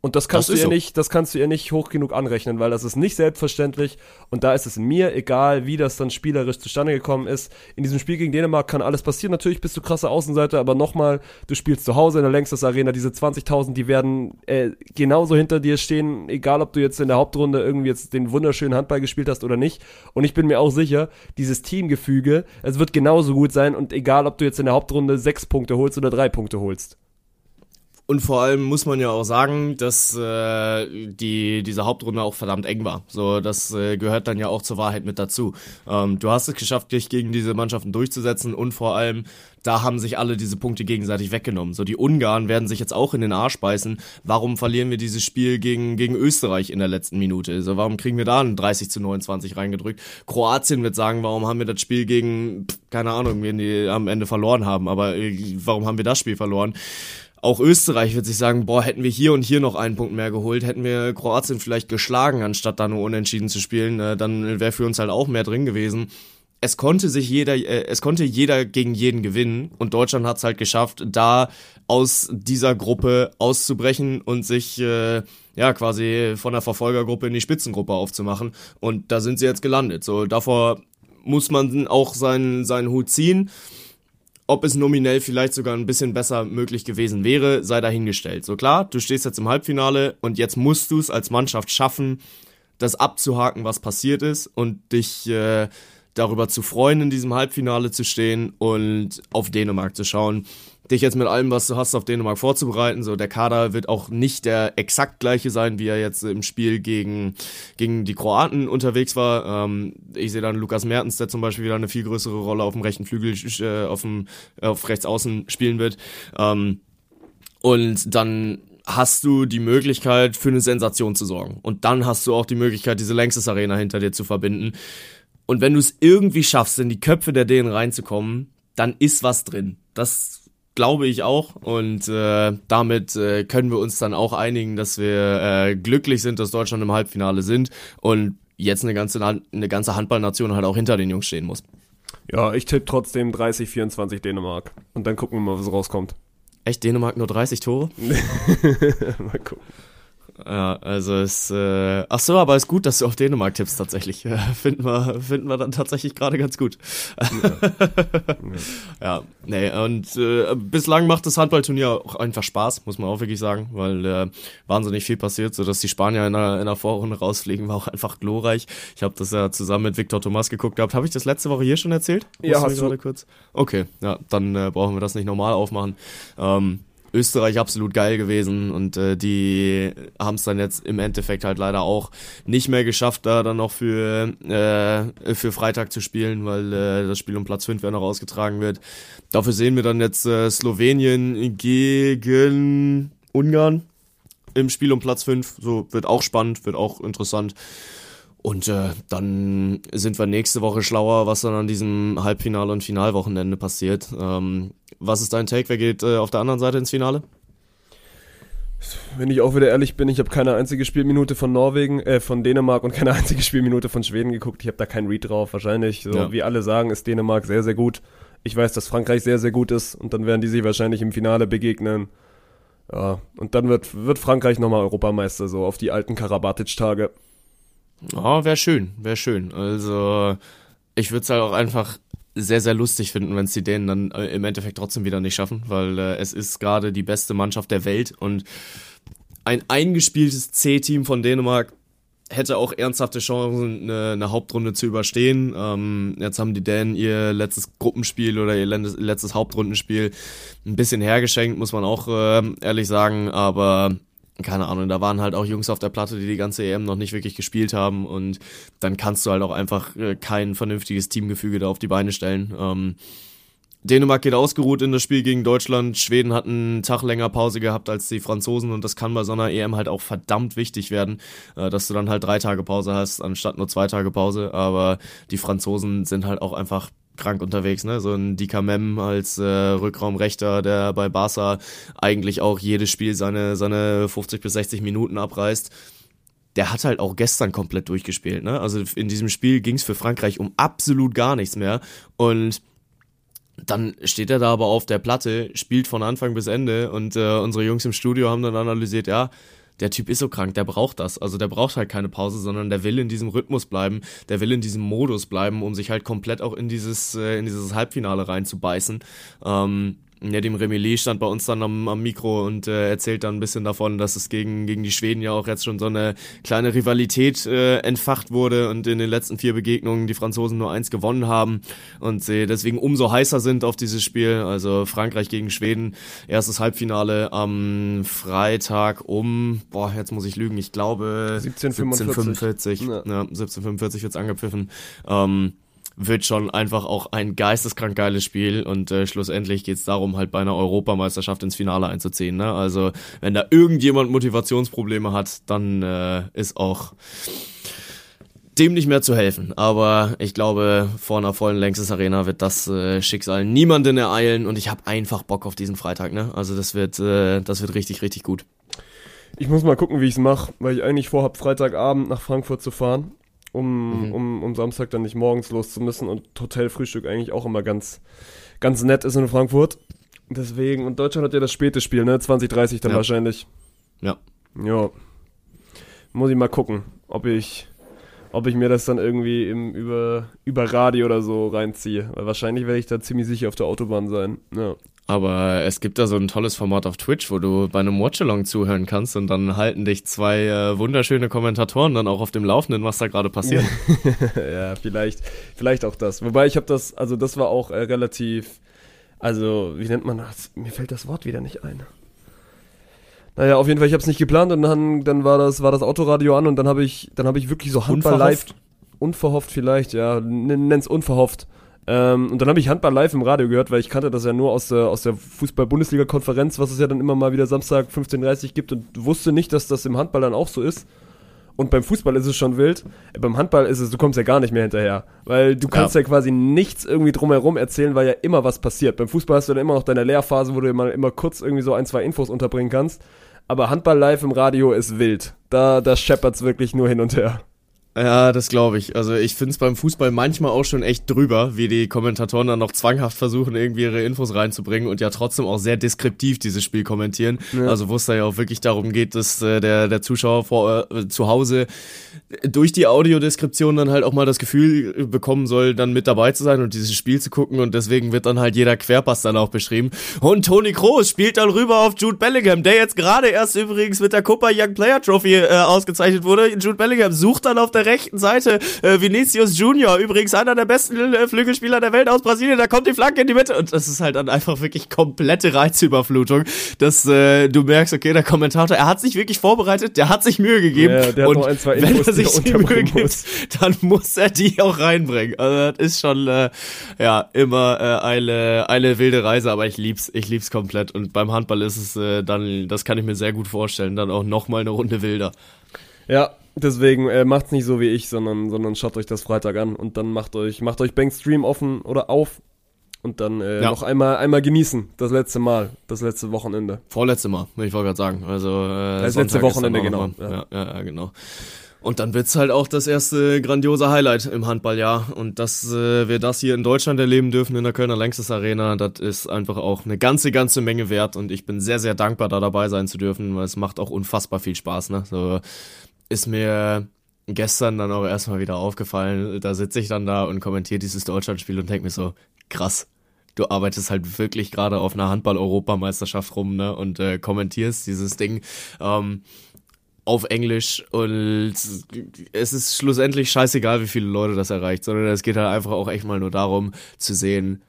Und das kannst Das du ihr so. nicht, das kannst du ihr nicht hoch genug anrechnen, weil das ist nicht selbstverständlich und da ist es mir egal, wie das dann spielerisch zustande gekommen ist. In diesem Spiel gegen Dänemark kann alles passieren. Natürlich bist du krasser Außenseiter, aber nochmal, du spielst zu Hause in der Längstes Arena, diese 20.000, die werden äh, genauso hinter dir stehen, egal ob du jetzt in der Hauptrunde irgendwie jetzt den wunderschönen Handball gespielt hast oder nicht. Und ich bin mir auch sicher, dieses Teamgefüge, es wird genauso gut sein und egal ob du jetzt in der Hauptrunde sechs Punkte holst oder drei Punkte holst. Und vor allem muss man ja auch sagen, dass äh, die diese Hauptrunde auch verdammt eng war. So, das äh, gehört dann ja auch zur Wahrheit mit dazu. Ähm, du hast es geschafft, dich gegen diese Mannschaften durchzusetzen und vor allem da haben sich alle diese Punkte gegenseitig weggenommen. So, die Ungarn werden sich jetzt auch in den Arsch beißen. Warum verlieren wir dieses Spiel gegen, gegen Österreich in der letzten Minute? So, warum kriegen wir da ein 30 zu 29 reingedrückt? Kroatien wird sagen, warum haben wir das Spiel gegen, keine Ahnung, wen die am Ende verloren haben, aber äh, warum haben wir das Spiel verloren? Auch Österreich wird sich sagen, boah, hätten wir hier und hier noch einen Punkt mehr geholt, hätten wir Kroatien vielleicht geschlagen, anstatt da nur unentschieden zu spielen, äh, dann wäre für uns halt auch mehr drin gewesen. Es konnte sich jeder, äh, es konnte jeder gegen jeden gewinnen und Deutschland hat es halt geschafft, da aus dieser Gruppe auszubrechen und sich äh, ja quasi von der Verfolgergruppe in die Spitzengruppe aufzumachen und da sind sie jetzt gelandet. So davor muss man auch seinen seinen Hut ziehen. Ob es nominell vielleicht sogar ein bisschen besser möglich gewesen wäre, sei dahingestellt. So klar, du stehst jetzt im Halbfinale und jetzt musst du es als Mannschaft schaffen, das abzuhaken, was passiert ist und dich äh, darüber zu freuen, in diesem Halbfinale zu stehen und auf Dänemark zu schauen. Dich jetzt mit allem, was du hast, auf Dänemark vorzubereiten. So, der Kader wird auch nicht der exakt gleiche sein, wie er jetzt im Spiel gegen, gegen die Kroaten unterwegs war. Ähm, ich sehe dann Lukas Mertens, der zum Beispiel wieder eine viel größere Rolle auf dem rechten Flügel, äh, auf, dem, auf rechts außen spielen wird. Ähm, und dann hast du die Möglichkeit für eine Sensation zu sorgen. Und dann hast du auch die Möglichkeit, diese Längstes Arena hinter dir zu verbinden. Und wenn du es irgendwie schaffst, in die Köpfe der Dänen reinzukommen, dann ist was drin. Das glaube ich auch. Und äh, damit äh, können wir uns dann auch einigen, dass wir äh, glücklich sind, dass Deutschland im Halbfinale sind und jetzt eine ganze, eine ganze Handballnation halt auch hinter den Jungs stehen muss. Ja, ich tippe trotzdem 30, 24 Dänemark. Und dann gucken wir mal, was rauskommt. Echt, Dänemark nur 30 Tore? (laughs) mal gucken. Ja, also es, äh, ach so, aber ist gut, dass du auf Dänemark tippst tatsächlich. (laughs) Ja, finden wir, finden wir dann tatsächlich gerade ganz gut. Ja. (laughs) ja, nee, und äh, bislang macht das Handballturnier auch einfach Spaß, muss man auch wirklich sagen, weil äh, wahnsinnig viel passiert, so dass die Spanier in der, in der Vorrunde rausfliegen, war auch einfach glorreich. Ich habe das ja zusammen mit Victor Thomas geguckt gehabt. Habe ich das letzte Woche hier schon erzählt? Ja, hast du gerade kurz. Okay, ja, dann äh, brauchen wir das nicht normal aufmachen. Ähm, Österreich absolut geil gewesen und äh, die haben es dann jetzt im Endeffekt halt leider auch nicht mehr geschafft, da dann noch für, äh, für Freitag zu spielen, weil äh, das Spiel um Platz 5 ja noch ausgetragen wird. Dafür sehen wir dann jetzt äh, Slowenien gegen Ungarn im Spiel um Platz 5. So wird auch spannend, wird auch interessant. Und äh, dann sind wir nächste Woche schlauer, was dann an diesem Halbfinale und Finalwochenende passiert. Ähm, was ist dein Take? Wer geht äh, auf der anderen Seite ins Finale? Wenn ich auch wieder ehrlich bin, ich habe keine einzige Spielminute von Norwegen, äh, von Dänemark und keine (laughs) einzige Spielminute von Schweden geguckt. Ich habe da keinen Read drauf. Wahrscheinlich, so ja. wie alle sagen, ist Dänemark sehr, sehr gut. Ich weiß, dass Frankreich sehr, sehr gut ist und dann werden die sich wahrscheinlich im Finale begegnen. Ja, und dann wird, wird Frankreich nochmal Europameister, so auf die alten Karabatic-Tage. Ja, wäre schön, wäre schön. Also, ich würde es halt auch einfach sehr, sehr lustig finden, wenn es die Dänen dann äh, im Endeffekt trotzdem wieder nicht schaffen, weil äh, es ist gerade die beste Mannschaft der Welt und ein eingespieltes C-Team von Dänemark hätte auch ernsthafte Chancen, eine, eine Hauptrunde zu überstehen. Ähm, jetzt haben die Dänen ihr letztes Gruppenspiel oder ihr letztes Hauptrundenspiel ein bisschen hergeschenkt, muss man auch äh, ehrlich sagen, aber keine Ahnung, da waren halt auch Jungs auf der Platte, die die ganze EM noch nicht wirklich gespielt haben und dann kannst du halt auch einfach äh, kein vernünftiges Teamgefüge da auf die Beine stellen. Ähm, Dänemark geht ausgeruht in das Spiel gegen Deutschland. Schweden hat einen Tag länger Pause gehabt als die Franzosen und das kann bei so einer EM halt auch verdammt wichtig werden, äh, dass du dann halt drei Tage Pause hast, anstatt nur zwei Tage Pause. Aber die Franzosen sind halt auch einfach krank unterwegs, ne? So ein Dika als äh, Rückraumrechter, der bei Barca eigentlich auch jedes Spiel seine, seine 50 bis 60 Minuten abreißt. Der hat halt auch gestern komplett durchgespielt, ne? Also in diesem Spiel ging es für Frankreich um absolut gar nichts mehr. Und dann steht er da aber auf der Platte, spielt von Anfang bis Ende und äh, unsere Jungs im Studio haben dann analysiert, ja, der Typ ist so krank, der braucht das. Also der braucht halt keine Pause, sondern der will in diesem Rhythmus bleiben, der will in diesem Modus bleiben, um sich halt komplett auch in dieses, äh, in dieses Halbfinale reinzubeißen. Ähm, ja, dem Remilly stand bei uns dann am, am Mikro und äh, erzählt dann ein bisschen davon, dass es gegen, gegen die Schweden ja auch jetzt schon so eine kleine Rivalität äh, entfacht wurde und in den letzten vier Begegnungen die Franzosen nur eins gewonnen haben und sie deswegen umso heißer sind auf dieses Spiel. Also Frankreich gegen Schweden, erstes Halbfinale am Freitag um, boah, jetzt muss ich lügen, ich glaube 1745. 1745 ja. ja, 1745 wird's angepfiffen. Ähm, wird schon einfach auch ein geisteskrank geiles Spiel und äh, schlussendlich geht's darum, halt bei einer Europameisterschaft ins Finale einzuziehen. Ne? Also wenn da irgendjemand Motivationsprobleme hat, dann äh, ist auch dem nicht mehr zu helfen. Aber ich glaube, vor einer vollen Längstes Arena wird das äh, Schicksal niemanden ereilen und ich habe einfach Bock auf diesen Freitag. Ne? Also das wird, äh, das wird richtig, richtig gut. Ich muss mal gucken, wie ich es mache, weil ich eigentlich vorhab, Freitagabend nach Frankfurt zu fahren um, mhm. um, um Samstag dann nicht morgens los zu müssen und Hotelfrühstück eigentlich auch immer ganz, ganz nett ist in Frankfurt. Deswegen, und Deutschland hat ja das späte Spiel, ne? 2030 dann ja. wahrscheinlich. Ja. Ja. Muss ich mal gucken, ob ich, ob ich mir das dann irgendwie im, über, über Radio oder so reinziehe. Weil wahrscheinlich werde ich da ziemlich sicher auf der Autobahn sein. Ja. Aber es gibt da so ein tolles Format auf Twitch, wo du bei einem Watchalong zuhören kannst und dann halten dich zwei äh, wunderschöne Kommentatoren dann auch auf dem Laufenden, was da gerade passiert. (laughs) ja, vielleicht, vielleicht auch das. Wobei ich habe das, also das war auch äh, relativ, also wie nennt man das? Mir fällt das Wort wieder nicht ein. Naja, auf jeden Fall, ich habe es nicht geplant und dann, dann war das, war das Autoradio an und dann habe ich, dann habe ich wirklich so Handball live, unverhofft vielleicht, ja, nenn's unverhofft Ähm, und dann habe ich Handball live im Radio gehört, weil ich kannte das ja nur aus der, aus der Fußball-Bundesliga-Konferenz, was es ja dann immer mal wieder Samstag 15.30 gibt und wusste nicht, dass das im Handball dann auch so ist. Und beim Fußball ist es schon wild. Äh, beim Handball ist es, du kommst ja gar nicht mehr hinterher. Weil du kannst ja, ja quasi nichts irgendwie drumherum erzählen, weil ja immer was passiert. Beim Fußball hast du dann immer noch deine Lehrphase, wo du mal immer kurz irgendwie so ein, zwei Infos unterbringen kannst. Aber Handball live im Radio ist wild. Da, da scheppert's wirklich nur hin und her. Ja, das glaube ich. Also ich finde es beim Fußball manchmal auch schon echt drüber, wie die Kommentatoren dann noch zwanghaft versuchen, irgendwie ihre Infos reinzubringen und ja trotzdem auch sehr deskriptiv dieses Spiel kommentieren. Ja. Also wo es da ja auch wirklich darum geht, dass äh, der, der Zuschauer vor, äh, zu Hause durch die Audiodeskription dann halt auch mal das Gefühl bekommen soll, dann mit dabei zu sein und dieses Spiel zu gucken und deswegen wird dann halt jeder Querpass dann auch beschrieben. Und Toni Kroos spielt dann rüber auf Jude Bellingham, der jetzt gerade erst übrigens mit der Copa Young Player Trophy äh, ausgezeichnet wurde. Jude Bellingham sucht dann auf der rechten Seite äh, Vinicius Junior, übrigens einer der besten äh, Flügelspieler der Welt aus Brasilien, da kommt die Flanke in die Mitte und das ist halt dann einfach wirklich komplette Reizüberflutung, dass äh, du merkst, okay, der Kommentator, er hat sich wirklich vorbereitet, der hat sich Mühe gegeben ja, der hat und ein, zwei Infos, wenn er sich die Mühe gibt, dann muss er die auch reinbringen. Also das ist schon äh, ja immer äh, eine eine wilde Reise, aber ich lieb's, ich lieb's komplett und beim Handball ist es äh, dann, das kann ich mir sehr gut vorstellen, dann auch noch mal eine Runde wilder. Ja, Deswegen äh, macht's nicht so wie ich, sondern, sondern schaut euch das Freitag an und dann macht euch, macht euch Bank Stream offen oder auf und dann äh, ja. noch einmal, einmal genießen. Das letzte Mal, das letzte Wochenende. Vorletzte Mal, ich wollte gerade sagen. Also äh, das letzte Wochenende, genau. Ja. ja, ja, genau. Und dann wird's halt auch das erste grandiose Highlight im Handballjahr. Und dass äh, wir das hier in Deutschland erleben dürfen in der Kölner Längstes Arena, das ist einfach auch eine ganze, ganze Menge wert. Und ich bin sehr, sehr dankbar, da dabei sein zu dürfen, weil es macht auch unfassbar viel Spaß. Ne? So, ist mir gestern dann auch erstmal wieder aufgefallen. Da sitze ich dann da und kommentiere dieses Deutschlandspiel und denke mir so, krass. Du arbeitest halt wirklich gerade auf einer Handball-Europameisterschaft rum, ne? Und äh, kommentierst dieses Ding ähm, auf Englisch und es ist schlussendlich scheißegal, wie viele Leute das erreicht, sondern es geht halt einfach auch echt mal nur darum zu sehen,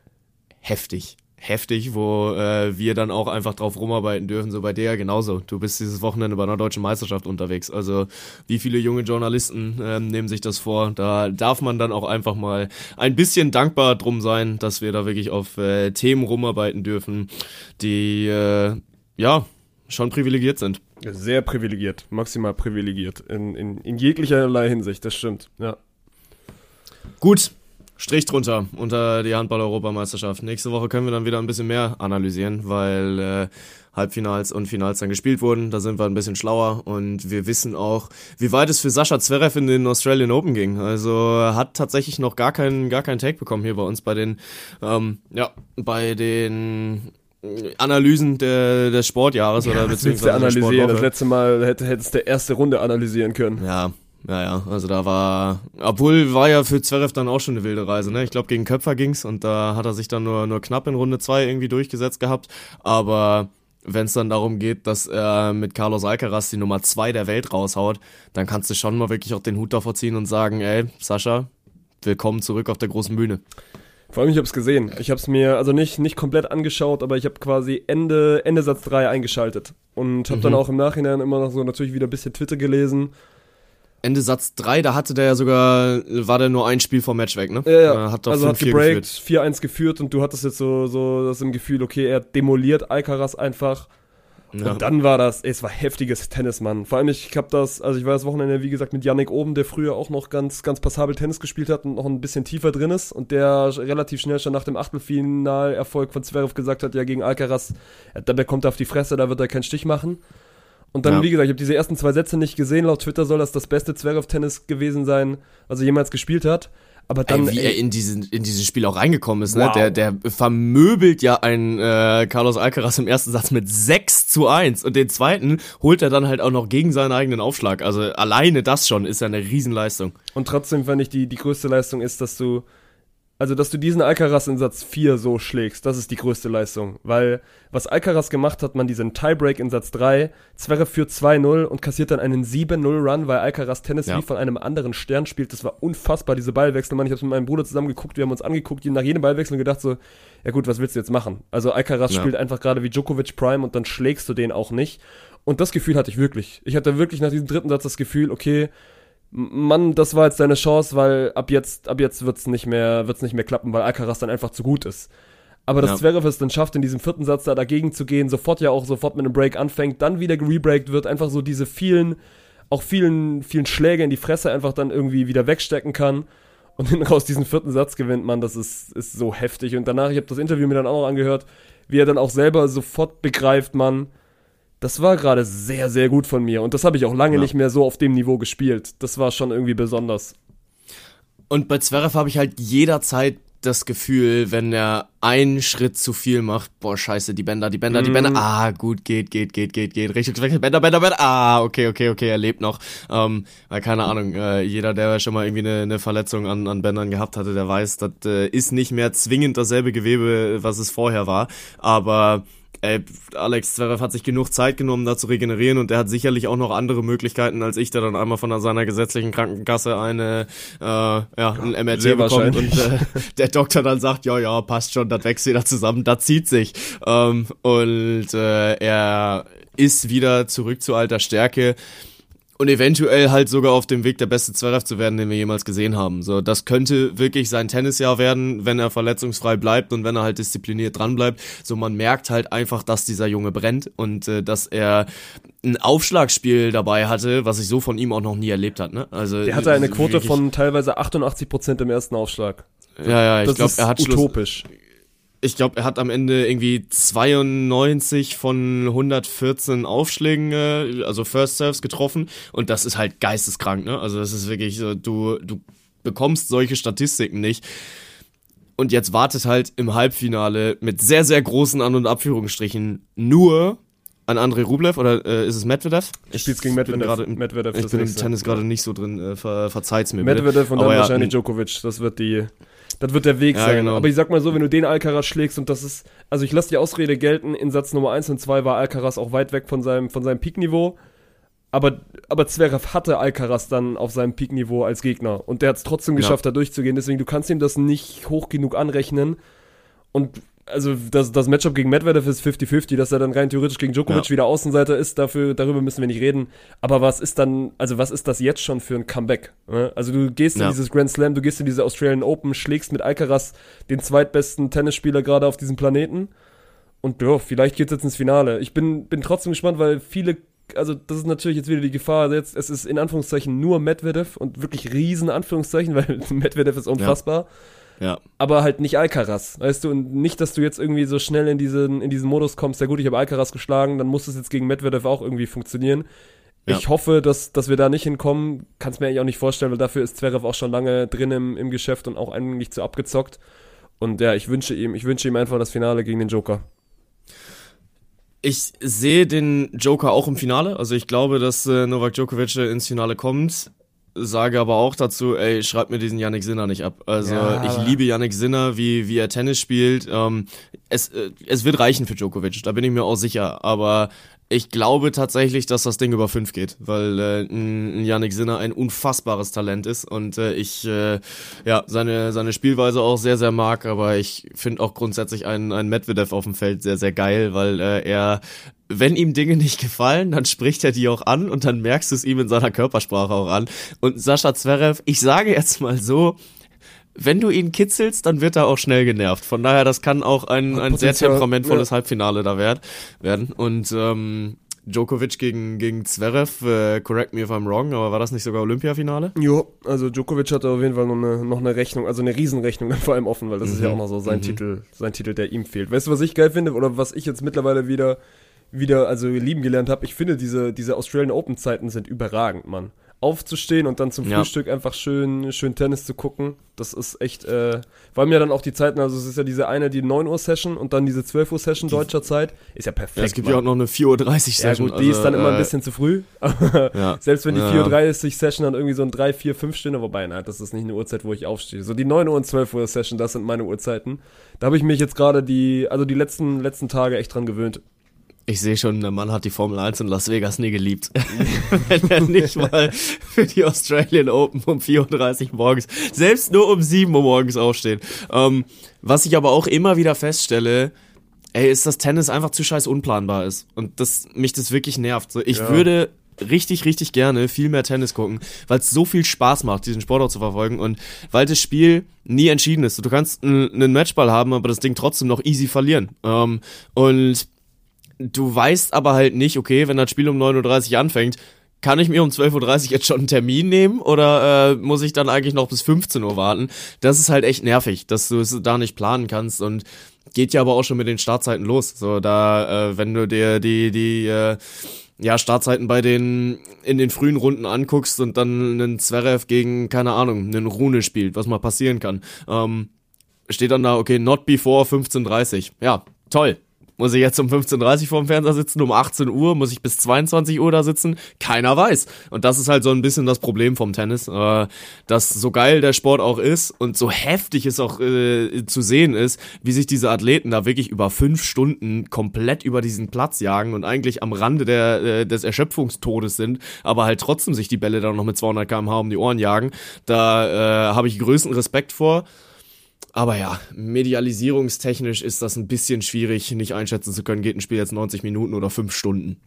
heftig heftig, wo äh, wir dann auch einfach drauf rumarbeiten dürfen. So bei der genauso. Du bist dieses Wochenende bei einer deutschen Meisterschaft unterwegs. Also wie viele junge Journalisten äh, nehmen sich das vor? Da darf man dann auch einfach mal ein bisschen dankbar drum sein, dass wir da wirklich auf äh, Themen rumarbeiten dürfen, die äh, ja schon privilegiert sind. Sehr privilegiert, maximal privilegiert in, in, in jeglicherlei Hinsicht, das stimmt, ja. Gut, Strich drunter unter die Handball-Europameisterschaft. Nächste Woche können wir dann wieder ein bisschen mehr analysieren, weil äh, Halbfinals und Finals dann gespielt wurden. Da sind wir ein bisschen schlauer und wir wissen auch, wie weit es für Sascha Zverev in den Australian Open ging. Also hat tatsächlich noch gar keinen gar keinen Take bekommen hier bei uns bei den ähm, ja bei den Analysen der, des Sportjahres ja, oder beziehungsweise analysieren. Das letzte Mal hätte hättest der erste Runde analysieren können. Ja, ja, ja, also da war, obwohl war ja für Zverev dann auch schon eine wilde Reise, ne? Ich glaube, gegen Köpfer ging's und da hat er sich dann nur, nur knapp in Runde zwei irgendwie durchgesetzt gehabt. Aber wenn es dann darum geht, dass er mit Carlos Alcaraz die Nummer zwei der Welt raushaut, dann kannst du schon mal wirklich auch den Hut davor ziehen und sagen, ey, Sascha, willkommen zurück auf der großen Bühne. Vor allem, ich habe es gesehen. Ich habe es mir also nicht, nicht komplett angeschaut, aber ich habe quasi Ende, Ende Satz 3 eingeschaltet. Und habe mhm. dann auch im Nachhinein immer noch so natürlich wieder ein bisschen Twitter gelesen Ende Satz 3, da hatte der ja sogar, war der nur ein Spiel vom Match weg, ne? Ja, ja. Hat also hat gebreakt, 4-1 geführt und du hattest jetzt so, so das im Gefühl, okay, er demoliert Alcaraz einfach. Ja. Und dann war das, ey, es war heftiges Tennis, Mann. Vor allem, ich hab das, also ich war das Wochenende, wie gesagt, mit Yannick oben, der früher auch noch ganz, ganz passabel Tennis gespielt hat und noch ein bisschen tiefer drin ist und der relativ schnell schon nach dem Achtelfinalerfolg von Zverev gesagt hat, ja, gegen Alcaraz, da bekommt er auf die Fresse, da wird er keinen Stich machen. Und dann, ja. wie gesagt, ich habe diese ersten zwei Sätze nicht gesehen. Laut Twitter soll das das beste Zverev-Tennis gewesen sein, was er jemals gespielt hat. Aber dann, ey, wie ey, er in diesen in dieses Spiel auch reingekommen ist, ne? wow. ne? Der der vermöbelt ja einen äh, Carlos Alcaraz im ersten Satz mit 6 zu 1 und den zweiten holt er dann halt auch noch gegen seinen eigenen Aufschlag. Also alleine das schon ist ja eine Riesenleistung. Und trotzdem fand ich die die größte Leistung ist, dass du also, dass du diesen Alcaraz in Satz 4 so schlägst, das ist die größte Leistung. Weil, was Alcaraz gemacht hat, man diesen Tiebreak in Satz 3, Zverev führt 2-0 und kassiert dann einen 7-0-Run, weil Alcaraz Tennis ja. wie von einem anderen Stern spielt. Das war unfassbar, diese Ballwechsel. Man, ich habe mit meinem Bruder zusammen geguckt, wir haben uns angeguckt, nach jedem Ballwechsel und gedacht so, ja gut, was willst du jetzt machen? Also, Alcaraz ja. spielt einfach gerade wie Djokovic Prime und dann schlägst du den auch nicht. Und das Gefühl hatte ich wirklich. Ich hatte wirklich nach diesem dritten Satz das Gefühl, okay, Mann, das war jetzt deine Chance, weil ab jetzt, ab jetzt wird's nicht mehr, wird's nicht mehr klappen, weil Alcaraz dann einfach zu gut ist. Aber dass Ja. Zverev es dann schafft, in diesem vierten Satz da dagegen zu gehen, sofort ja auch sofort mit einem Break anfängt, dann wieder gerebreakt wird, einfach so diese vielen, auch vielen, vielen Schläge in die Fresse einfach dann irgendwie wieder wegstecken kann und hinten raus diesen vierten Satz gewinnt man, das ist, ist so heftig. Und danach, ich habe das Interview mir dann auch noch angehört, wie er dann auch selber sofort begreift, man, das war gerade sehr, sehr gut von mir. Und das habe ich auch lange Ja. nicht mehr so auf dem Niveau gespielt. Das war schon irgendwie besonders. Und bei Zverev habe ich halt jederzeit das Gefühl, wenn er einen Schritt zu viel macht, boah, scheiße, die Bänder, die Bänder, die Bänder, ah, gut, geht, geht, geht, geht, geht, richtig gewechselt, Bänder, Bänder, Bänder, ah, okay, okay, okay, er lebt noch. Ähm, weil keine Ahnung, äh, jeder, der schon mal irgendwie eine, eine Verletzung an, an Bändern gehabt hatte, der weiß, das äh, ist nicht mehr zwingend dasselbe Gewebe, was es vorher war, aber Ey, Alex Zverev hat sich genug Zeit genommen, da zu regenerieren und er hat sicherlich auch noch andere Möglichkeiten als ich, der dann einmal von seiner gesetzlichen Krankenkasse eine, äh, ja, ein MRT Sehr bekommt und äh, der Doktor dann sagt, ja, ja, passt schon, das wächst wieder zusammen, das zieht sich. Ähm, und äh, er ist wieder zurück zu alter Stärke und eventuell halt sogar auf dem Weg, der beste Zverev zu werden, den wir jemals gesehen haben. So, das könnte wirklich sein Tennisjahr werden, wenn er verletzungsfrei bleibt und wenn er halt diszipliniert dran bleibt. So, man merkt halt einfach, dass dieser Junge brennt und äh, dass er ein Aufschlagspiel dabei hatte, was ich so von ihm auch noch nie erlebt hat. Ne? Also Der hatte eine Quote von teilweise 88% im ersten Aufschlag. ja, ja, ich Das glaube, ist er hat Schluss, utopisch. Ich glaube, er hat am Ende irgendwie 92 von 114 Aufschlägen, äh, also First Serves getroffen und das ist halt geisteskrank, ne? Also das ist wirklich so, du, du bekommst solche Statistiken nicht. Und jetzt wartet halt im Halbfinale mit sehr, sehr großen An- und Abführungsstrichen nur an Andrei Rublev oder äh, ist es Medvedev? Ich spielt's gegen bin Medvedev. gerade im, Medvedev ich bin im. Tennis gerade nicht so drin, äh, ver, verzeiht's mir. bitte. Medvedev und dann Aber ja, wahrscheinlich n- Djokovic. Das wird die, das wird der Weg Ja, sein. genau. Aber ich sag mal so, wenn du den Alcaraz schlägst und das ist, also ich lasse die Ausrede gelten, in Satz Nummer 1 und 2 war Alcaraz auch weit weg von seinem, von seinem Peakniveau. Aber, aber Zverev hatte Alcaraz dann auf seinem Peakniveau als Gegner. Und der hat es trotzdem Ja. geschafft, da durchzugehen. Deswegen, du kannst ihm das nicht hoch genug anrechnen. Und also das, das Matchup gegen Medvedev ist 50-50, dass er dann rein theoretisch gegen Djokovic Ja. wieder Außenseiter ist, dafür, darüber müssen wir nicht reden. Aber was ist dann, also was ist das jetzt schon für ein Comeback? ne? Also du gehst in Ja. dieses Grand Slam, du gehst in diese Australian Open, schlägst mit Alcaraz den zweitbesten Tennisspieler gerade auf diesem Planeten. Und ja, vielleicht geht's jetzt ins Finale. Ich bin, bin trotzdem gespannt, weil viele, also das ist natürlich jetzt wieder die Gefahr, jetzt, es ist in Anführungszeichen nur Medvedev und wirklich riesen Anführungszeichen, (laughs) weil Medvedev ist unfassbar Ja. Aber halt nicht Alcaraz, weißt du, und nicht, dass du jetzt irgendwie so schnell in diesen, in diesen Modus kommst, ja gut, ich habe Alcaraz geschlagen, dann muss es jetzt gegen Medvedev auch irgendwie funktionieren. Ja. Ich hoffe, dass, dass wir da nicht hinkommen, kann es mir eigentlich auch nicht vorstellen, weil dafür ist Zverev auch schon lange drin im, im Geschäft und auch eigentlich zu abgezockt. Und ja, ich wünsche ihm, ich wünsche ihm einfach das Finale gegen den Joker. Ich sehe den Joker auch im Finale. Also ich glaube, dass äh, Novak Djokovic äh, ins Finale kommt. Sage aber auch dazu, ey, schreibt mir diesen Yannick Sinner nicht ab. Also Ja, ich liebe Yannick Sinner, wie, wie er Tennis spielt. Ähm, es, äh, es wird reichen für Djokovic, da bin ich mir auch sicher. Aber ich glaube tatsächlich, dass das Ding über fünf geht, weil äh, ein Yannick Sinner ein unfassbares Talent ist und äh, ich äh, ja seine seine Spielweise auch sehr sehr mag, aber ich finde auch grundsätzlich einen einen Medvedev auf dem Feld sehr sehr geil, weil äh, er wenn ihm Dinge nicht gefallen, dann spricht er die auch an und dann merkst du es ihm in seiner Körpersprache auch an. Und Sascha Zverev, ich sage jetzt mal so, wenn du ihn kitzelst, dann wird er auch schnell genervt. Von daher, das kann auch ein, ein sehr temperamentvolles ja. Halbfinale da werd, werden. Und ähm, Djokovic gegen, gegen Zverev, äh, correct me if I'm wrong, aber war das nicht sogar Olympiafinale? Jo, also Djokovic hatte auf jeden Fall noch eine, noch eine Rechnung, also eine Riesenrechnung (laughs) vor allem offen, weil das ist ja auch noch so sein Titel, sein Titel, der ihm fehlt. Weißt du, was ich geil finde oder was ich jetzt mittlerweile wieder, wieder also lieben gelernt habe? Ich finde diese, diese Australian Open Zeiten sind überragend, Mann. Aufzustehen und dann zum Ja. Frühstück einfach schön, schön Tennis zu gucken, das ist echt, äh, vor allem ja dann auch die Zeiten, also es ist ja diese eine, die 9 Uhr Session und dann diese 12 Uhr Session deutscher Zeit, ist ja perfekt. Ja, es gibt Mann. ja auch noch eine 4.30 Uhr Ja Session. gut, die ist dann immer ein äh, bisschen zu früh. (laughs) Ja. selbst wenn die Ja. 4.30 Uhr Session dann irgendwie so ein 3, 4, 5 Stunden, wobei, nein, das ist nicht eine Uhrzeit, wo ich aufstehe. So die 9 Uhr und 12 Uhr Session, das sind meine Uhrzeiten. Da habe ich mich jetzt gerade die, also die letzten, letzten Tage echt dran gewöhnt. Ich sehe schon, der Mann hat die Formel 1 in Las Vegas nie geliebt. (laughs) Wenn er nicht mal für die Australian Open um 4.30 Uhr morgens, selbst nur um 7 Uhr morgens aufsteht. Ähm, was ich aber auch immer wieder feststelle, ey, ist, dass Tennis einfach zu scheiß unplanbar ist. Und dass mich das wirklich nervt. So, ich Ja. würde richtig, richtig gerne viel mehr Tennis gucken, weil es so viel Spaß macht, diesen Sport auch zu verfolgen und weil das Spiel nie entschieden ist. Du kannst einen Matchball haben, aber das Ding trotzdem noch easy verlieren. Ähm, und du weißt aber halt nicht, okay, wenn das Spiel um 9.30 Uhr anfängt, kann ich mir um 12.30 Uhr jetzt schon einen Termin nehmen oder äh, muss ich dann eigentlich noch bis 15 Uhr warten? Das ist halt echt nervig, dass du es da nicht planen kannst und geht ja aber auch schon mit den Startzeiten los. So, da, äh, wenn du dir die, die, äh, ja, Startzeiten bei den in den frühen Runden anguckst und dann einen Zverev gegen, keine Ahnung, einen Rune spielt, was mal passieren kann. Ähm, steht dann da, okay, not before 15.30. Ja, toll. Muss ich jetzt um 15.30 Uhr vorm Fernseher sitzen, um 18 Uhr? Muss ich bis 22 Uhr da sitzen? Keiner weiß. Und das ist halt so ein bisschen das Problem vom Tennis, äh, dass so geil der Sport auch ist und so heftig es auch äh, zu sehen ist, wie sich diese Athleten da wirklich über fünf Stunden komplett über diesen Platz jagen und eigentlich am Rande der, äh, des Erschöpfungstodes sind, aber halt trotzdem sich die Bälle dann noch mit 200 km/h um die Ohren jagen. Da äh, habe ich größten Respekt vor. Aber ja, medialisierungstechnisch ist das ein bisschen schwierig, nicht einschätzen zu können, geht ein Spiel jetzt 90 Minuten oder 5 Stunden.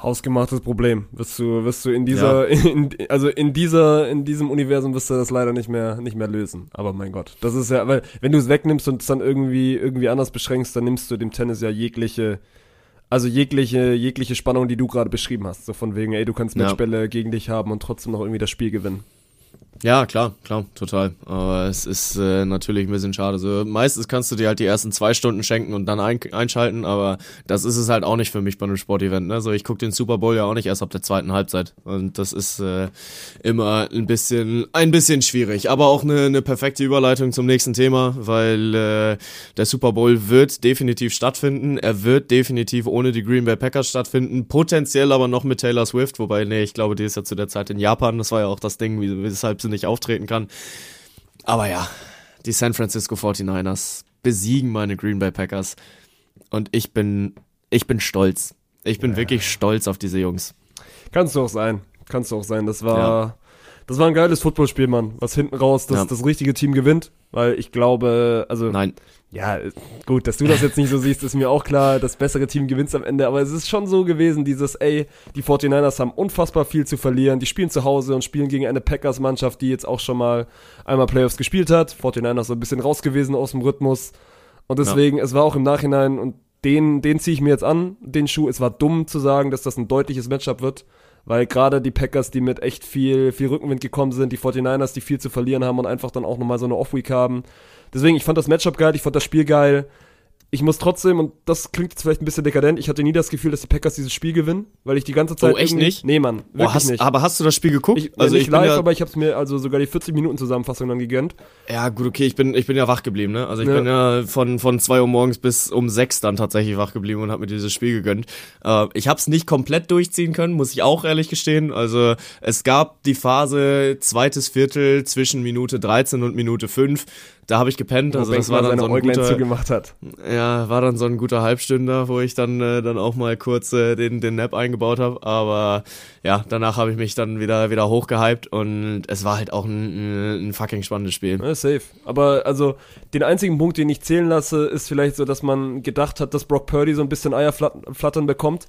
Hausgemachtes Problem. Wirst du, wirst du in dieser, ja. (laughs) in, also in dieser, in diesem Universum wirst du das leider nicht mehr, nicht mehr lösen. Aber mein Gott, das ist ja, weil, wenn du es wegnimmst und es dann irgendwie, irgendwie anders beschränkst, dann nimmst du dem Tennis ja jegliche, also jegliche, jegliche Spannung, die du gerade beschrieben hast. So von wegen, ey, du kannst Matchbälle ja. gegen dich haben und trotzdem noch irgendwie das Spiel gewinnen. Ja, klar, klar, total. Aber es ist äh, natürlich ein bisschen schade. So, meistens kannst du dir halt die ersten zwei Stunden schenken und dann ein einschalten, aber das ist es halt auch nicht für mich bei einem Sportevent. Ne? So, ich gucke den Super Bowl ja auch nicht erst ab der zweiten Halbzeit. Und das ist äh, immer ein bisschen, ein bisschen schwierig. Aber auch eine, eine perfekte Überleitung zum nächsten Thema, weil äh, der Super Bowl wird definitiv stattfinden. Er wird definitiv ohne die Green Bay Packers stattfinden. Potenziell aber noch mit Taylor Swift, wobei, nee, ich glaube, die ist ja zu der Zeit in Japan. Das war ja auch das Ding, weshalb sie nicht auftreten kann. Aber ja, die San Francisco 49ers besiegen meine Green Bay Packers. Und ich bin, ich bin stolz. Ich bin ja. wirklich stolz auf diese Jungs. Kannst du auch sein. Kannst du auch sein. Das war, ja. das war ein geiles Footballspiel, Mann. Was hinten raus das, ja. das richtige Team gewinnt. Weil ich glaube, also. Nein. Ja, gut, dass du das jetzt nicht so siehst, ist mir auch klar. Das bessere Team gewinnt am Ende. Aber es ist schon so gewesen, dieses, ey, die 49ers haben unfassbar viel zu verlieren. Die spielen zu Hause und spielen gegen eine Packers-Mannschaft, die jetzt auch schon mal einmal Playoffs gespielt hat. 49ers so ein bisschen raus gewesen aus dem Rhythmus. Und deswegen, ja. es war auch im Nachhinein, und den, den ziehe ich mir jetzt an, den Schuh. Es war dumm zu sagen, dass das ein deutliches Matchup wird. Weil gerade die Packers, die mit echt viel, viel Rückenwind gekommen sind, die 49ers, die viel zu verlieren haben und einfach dann auch nochmal so eine Off-Week haben, Deswegen, ich fand das Matchup geil, ich fand das Spiel geil ich muss trotzdem, und das klingt jetzt vielleicht ein bisschen dekadent, ich hatte nie das Gefühl, dass die Packers dieses Spiel gewinnen, weil ich die ganze Zeit. Oh, echt nicht? Nee, Mann. Wirklich oh, hast, nicht. Aber hast du das Spiel geguckt? Ich, also nicht ich live, ja, aber ich habe es mir also sogar die 40 Minuten Zusammenfassung dann gegönnt. Ja, gut, okay, ich bin, ich bin ja wach geblieben, ne? Also ich ja. bin ja von, von 2 Uhr morgens bis um 6 dann tatsächlich wach geblieben und habe mir dieses Spiel gegönnt. Äh, ich habe es nicht komplett durchziehen können, muss ich auch ehrlich gestehen. Also es gab die Phase zweites Viertel zwischen Minute 13 und Minute 5 da habe ich gepennt. Also das war dann so ein guter, zugemacht hat. Ja, war dann so ein guter Halbstünder, wo ich dann äh, dann auch mal kurz äh, den den Nap eingebaut habe. Aber ja, danach habe ich mich dann wieder wieder hochgehypt und es war halt auch ein, ein fucking spannendes Spiel. Ja, safe. Aber also den einzigen Punkt, den ich zählen lasse, ist vielleicht so, dass man gedacht hat, dass Brock Purdy so ein bisschen Eier flattern bekommt.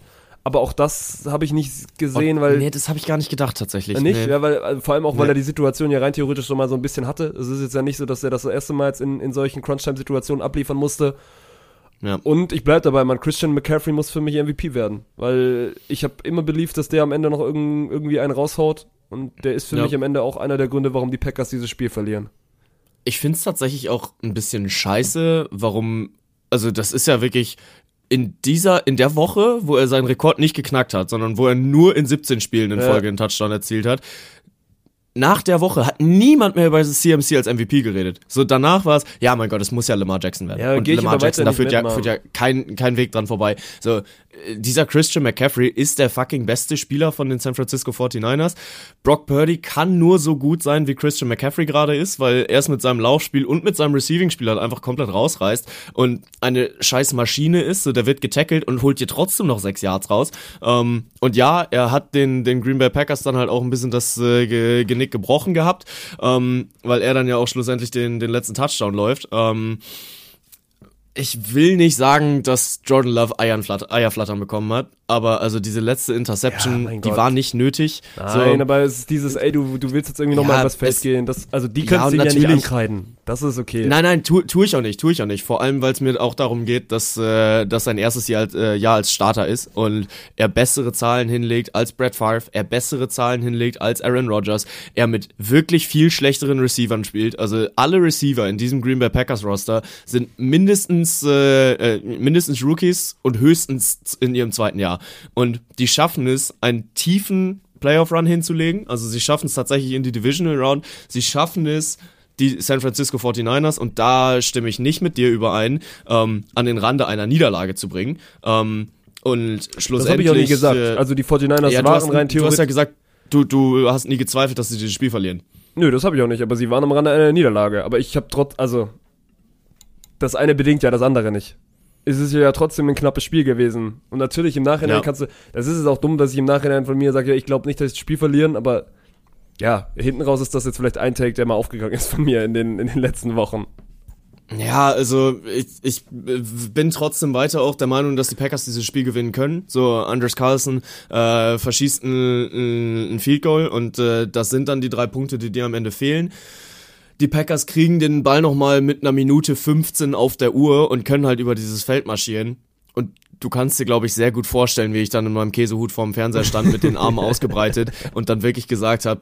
Aber auch das habe ich nicht gesehen, weil. Nee, das habe ich gar nicht gedacht tatsächlich. Nicht? Nee. Ja, weil also vor allem auch, weil nee. er die Situation ja rein theoretisch schon mal so ein bisschen hatte. Es ist jetzt ja nicht so, dass er das, das erste Mal jetzt in, in solchen Crunch-Time-Situationen abliefern musste. Ja. Und ich bleibe dabei, man, Christian McCaffrey muss für mich MVP werden. Weil ich habe immer beliebt, dass der am Ende noch irg irgendwie einen raushaut. Und der ist für ja. mich am Ende auch einer der Gründe, warum die Packers dieses Spiel verlieren. Ich finde es tatsächlich auch ein bisschen scheiße, warum also das ist ja wirklich in dieser, in der Woche, wo er seinen Rekord nicht geknackt hat, sondern wo er nur in 17 Spielen in Folge ja. einen Touchdown erzielt hat, nach der Woche hat niemand mehr über das CMC als MVP geredet. So danach war es, ja mein Gott, es muss ja Lamar Jackson werden. Ja, und Lamar Jackson, da führt ja, führt ja kein, kein Weg dran vorbei. So, dieser Christian McCaffrey ist der fucking beste Spieler von den San Francisco 49ers. Brock Purdy kann nur so gut sein, wie Christian McCaffrey gerade ist, weil er es mit seinem Laufspiel und mit seinem Receiving-Spiel halt einfach komplett rausreißt und eine scheiß Maschine ist. So, der wird getackelt und holt dir trotzdem noch sechs Yards raus. Ähm, und ja, er hat den, den Green Bay Packers dann halt auch ein bisschen das äh, Genick gebrochen gehabt, ähm, weil er dann ja auch schlussendlich den, den letzten Touchdown läuft. Ähm, ich will nicht sagen, dass Jordan Love Eierflattern, Eierflattern bekommen hat, aber also diese letzte Interception, Ja, die Gott. war nicht nötig. Nein, so, aber es ist dieses, ey, du, du willst jetzt irgendwie nochmal Ja, übers Feld es- gehen. Das, also die Ja, kannst und du ja nicht ankreiden. Das ist okay. Nein, nein, tu, tu ich auch nicht, tu ich auch nicht. Vor allem, weil es mir auch darum geht, dass, äh, dass sein erstes Jahr, als- äh, Jahr als Starter ist und er bessere Zahlen hinlegt als Brett Favre, er bessere Zahlen hinlegt als Aaron Rodgers, er mit wirklich viel schlechteren Receivern spielt. Also alle Receiver in diesem Green Bay Packers Roster sind mindestens, äh, äh, mindestens Rookies und höchstens in ihrem zweiten Jahr. Und die schaffen es, einen tiefen Playoff-Run hinzulegen. Also sie schaffen es tatsächlich in die Divisional Round. Sie schaffen es, die San Francisco 49ers, und da stimme ich nicht mit dir überein, ähm, an den Rande einer Niederlage zu bringen. Ähm, und schlussendlich. das habe ich auch nie gesagt. äh, also die 49ers ja, waren hast, rein du hast theoretisch. ja gesagt, du, du hast nie gezweifelt, dass sie dieses Spiel verlieren. Nö, das habe ich auch nicht, aber sie waren am Rande einer Niederlage. Aber ich habe trotz, also das eine bedingt ja das andere nicht. Es ist ja trotzdem ein knappes Spiel gewesen. Und natürlich im Nachhinein Ja. kannst du, das ist es auch dumm, dass ich im Nachhinein von mir sage, ja, ich glaube nicht, dass ich das Spiel verlieren, aber ja, hinten raus ist das jetzt vielleicht ein Take, der mal aufgegangen ist von mir in den, in den letzten Wochen. Ja, also ich, ich äh, bin trotzdem weiter auch der Meinung, dass die Packers dieses Spiel gewinnen können. So, Anders Carlson äh, verschießt ein, ein Field Goal und äh, das sind dann die drei Punkte, die dir am Ende fehlen. Die Packers kriegen den Ball nochmal mit einer Minute 15 auf der Uhr und können halt über dieses Feld marschieren. Und du kannst dir, glaube ich, sehr gut vorstellen, wie ich dann in meinem Käsehut vorm Fernseher stand, mit den Armen (laughs) ausgebreitet und dann wirklich gesagt habe,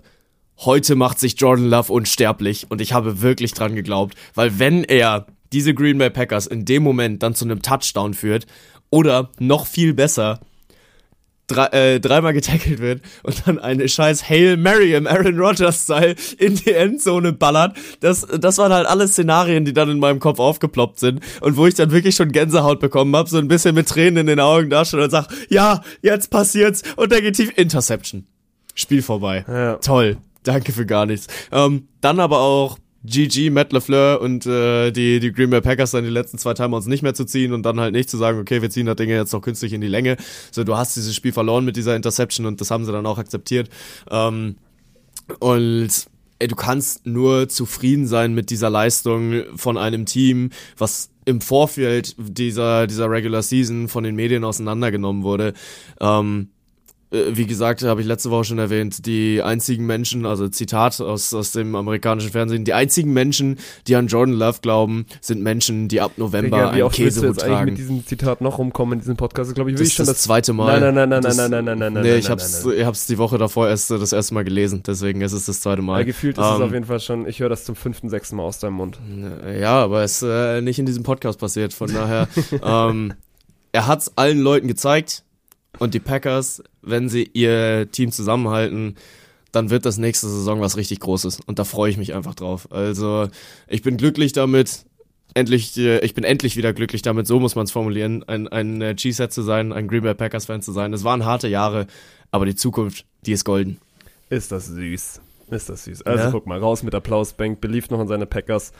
heute macht sich Jordan Love unsterblich und ich habe wirklich dran geglaubt, weil wenn er diese Green Bay Packers in dem Moment dann zu einem Touchdown führt oder noch viel besser drei, äh, dreimal getackelt wird und dann eine scheiß Hail Mary im Aaron Rodgers Style in die Endzone ballert, das, das waren halt alle Szenarien, die dann in meinem Kopf aufgeploppt sind und wo ich dann wirklich schon Gänsehaut bekommen habe, so ein bisschen mit Tränen in den Augen da schon und sag, ja, jetzt passiert's und dann geht tief Interception. Spiel vorbei. Ja. Toll. (laughs) Danke für gar nichts. Ähm, dann aber auch GG, Matt LeFleur und äh, die, die Green Bay Packers dann die letzten zwei Timeouts nicht mehr zu ziehen und dann halt nicht zu sagen, okay, wir ziehen das Ding jetzt noch künstlich in die Länge. So, du hast dieses Spiel verloren mit dieser Interception und das haben sie dann auch akzeptiert. Ähm, und ey, du kannst nur zufrieden sein mit dieser Leistung von einem Team, was im Vorfeld dieser, dieser Regular Season von den Medien auseinandergenommen wurde. Ähm, äh, wie gesagt, habe ich letzte Woche schon erwähnt, die einzigen Menschen, also Zitat aus, aus dem amerikanischen Fernsehen, die einzigen Menschen, die an Jordan Love glauben, sind Menschen, die ab November Digga, einen Käsehut jetzt eigentlich tragen. mit diesem Zitat noch rumkommen in diesem Podcast? glaube ich, will Das ich schon das, zweite Mal. Nein, nein, nein, nein, das, nein, nein, nein, nein, nein, Nee, nein, ich nein, hab's, nein, ich hab's die Woche davor erst äh, das erste Mal gelesen, deswegen ist es das zweite Mal. Weil gefühlt ist es Ähm, auf jeden Fall schon, ich höre das zum fünften, sechsten Mal aus deinem Mund. Ja, aber es ist äh, nicht in diesem Podcast passiert. Von daher, (laughs) ähm, er hat's allen Leuten gezeigt. Und die Packers, wenn sie ihr Team zusammenhalten, dann wird das nächste Saison was richtig Großes. Und da freue ich mich einfach drauf. Also, ich bin glücklich damit. Endlich, äh, ich bin endlich wieder glücklich damit, so muss man es formulieren, ein, ein äh, G-Set zu sein, ein Green Bay Packers-Fan zu sein. Es waren harte Jahre, aber die Zukunft, die ist golden. Ist das süß. Ist das süß. Also Ja. guck mal, raus mit Applaus, Bank beliebt noch in seine Packers.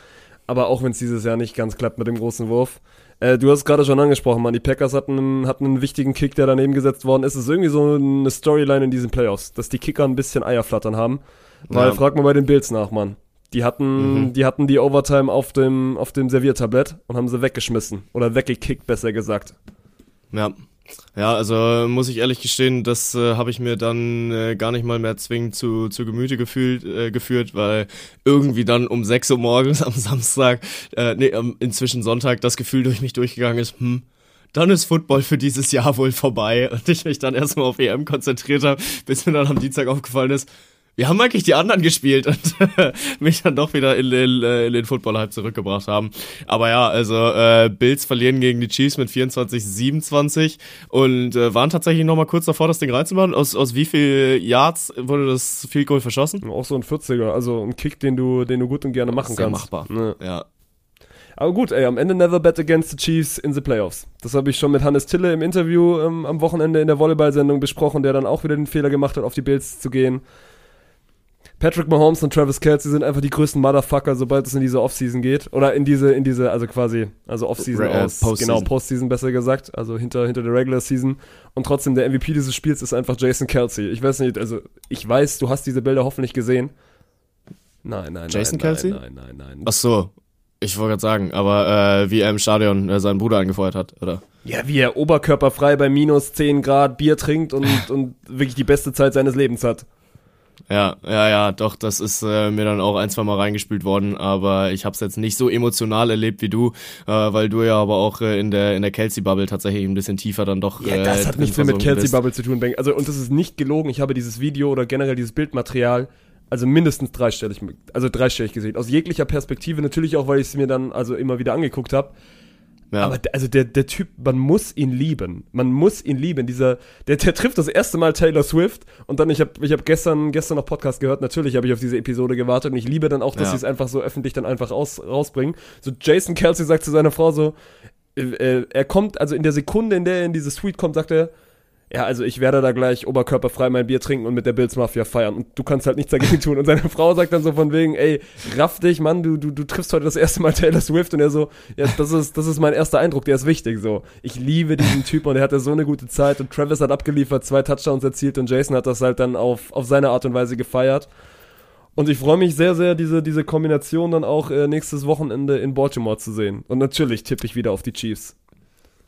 Aber auch wenn es dieses Jahr nicht ganz klappt mit dem großen Wurf. Äh, du hast es gerade schon angesprochen, Mann. Die Packers hatten einen, hatten einen wichtigen Kick, der daneben gesetzt worden ist. Es ist irgendwie so eine Storyline in diesen Playoffs, dass die Kicker ein bisschen Eierflattern haben. Weil, Ja. frag mal bei den Bills nach, Mann. Die hatten, Mhm. die hatten die Overtime auf dem, auf dem Serviertablett und haben sie weggeschmissen. Oder weggekickt, besser gesagt. Ja. Ja, also muss ich ehrlich gestehen, das äh, habe ich mir dann äh, gar nicht mal mehr zwingend zu, zu Gemüte gefühlt, äh, geführt, weil irgendwie dann um 6 Uhr morgens (laughs) am Samstag, äh, nee, ähm, inzwischen Sonntag, das Gefühl durch mich durchgegangen ist, hm, dann ist Football für dieses Jahr wohl vorbei. Und ich mich dann erstmal auf EM konzentriert habe, bis mir dann am Dienstag aufgefallen ist, wir haben eigentlich die anderen gespielt und (laughs) mich dann doch wieder in den, äh, in den Football-Hype zurückgebracht haben. Aber ja, also äh, Bills verlieren gegen die Chiefs mit 24-27 und äh, waren tatsächlich noch mal kurz davor, das Ding reinzumachen. Aus, aus wie viel Yards wurde das Field Goal verschossen? Auch so ein 40er, also ein Kick, den du, den du gut und gerne machen Sehr kannst. machbar. Ne. Ja. Aber gut, ey, am Ende never bet against the Chiefs in the playoffs. Das habe ich schon mit Hannes Tille im Interview ähm, am Wochenende in der Volleyball-Sendung besprochen, der dann auch wieder den Fehler gemacht hat, auf die Bills zu gehen. Patrick Mahomes und Travis Kelce sind einfach die größten Motherfucker, sobald es in diese Offseason geht. Oder in diese, in diese, also quasi, also Offseason Re- äh, aus, Postseason. genau, Postseason besser gesagt, also hinter, hinter der Regular Season. Und trotzdem, der MVP dieses Spiels ist einfach Jason Kelce. Ich weiß nicht, also, ich weiß, du hast diese Bilder hoffentlich gesehen. Nein, nein, Jason nein, Kelce? nein, nein, nein, nein. Ach so. Ich wollte gerade sagen, aber äh, wie er im Stadion äh, seinen Bruder angefeuert hat, oder? Ja, wie er oberkörperfrei bei minus 10 Grad Bier trinkt und, (laughs) und wirklich die beste Zeit seines Lebens hat. Ja, ja, ja, doch, das ist äh, mir dann auch ein, zwei Mal reingespielt worden, aber ich habe es jetzt nicht so emotional erlebt wie du, äh, weil du ja aber auch äh, in der in der Kelsey-Bubble tatsächlich ein bisschen tiefer dann doch. Ja, das äh, hat nichts mehr mit bist. Kelsey-Bubble zu tun, Ben. Also, und das ist nicht gelogen. Ich habe dieses Video oder generell dieses Bildmaterial also mindestens dreistellig, also dreistellig gesehen. Aus jeglicher Perspektive, natürlich auch, weil ich es mir dann also immer wieder angeguckt habe. Ja. Aber also der, der Typ, man muss ihn lieben. Man muss ihn lieben. Dieser, der, der trifft das erste Mal Taylor Swift und dann, ich habe ich hab gestern, gestern noch Podcast gehört, natürlich habe ich auf diese Episode gewartet und ich liebe dann auch, dass Ja. sie es einfach so öffentlich dann einfach aus, rausbringen. So Jason Kelsey sagt zu seiner Frau so, äh, äh, er kommt, also in der Sekunde, in der er in diese Suite kommt, sagt er, ja, also ich werde da gleich oberkörperfrei mein Bier trinken und mit der Bills Mafia feiern und du kannst halt nichts dagegen tun. Und seine Frau sagt dann so von wegen, ey, raff dich, Mann, du, du, du triffst heute das erste Mal Taylor Swift und er so, ja, das ist, das ist mein erster Eindruck, der ist wichtig, so. Ich liebe diesen Typ und er hatte so eine gute Zeit und Travis hat abgeliefert, zwei Touchdowns erzielt und Jason hat das halt dann auf, auf seine Art und Weise gefeiert. Und ich freue mich sehr, sehr, diese, diese Kombination dann auch äh, nächstes Wochenende in Baltimore zu sehen. Und natürlich tippe ich wieder auf die Chiefs.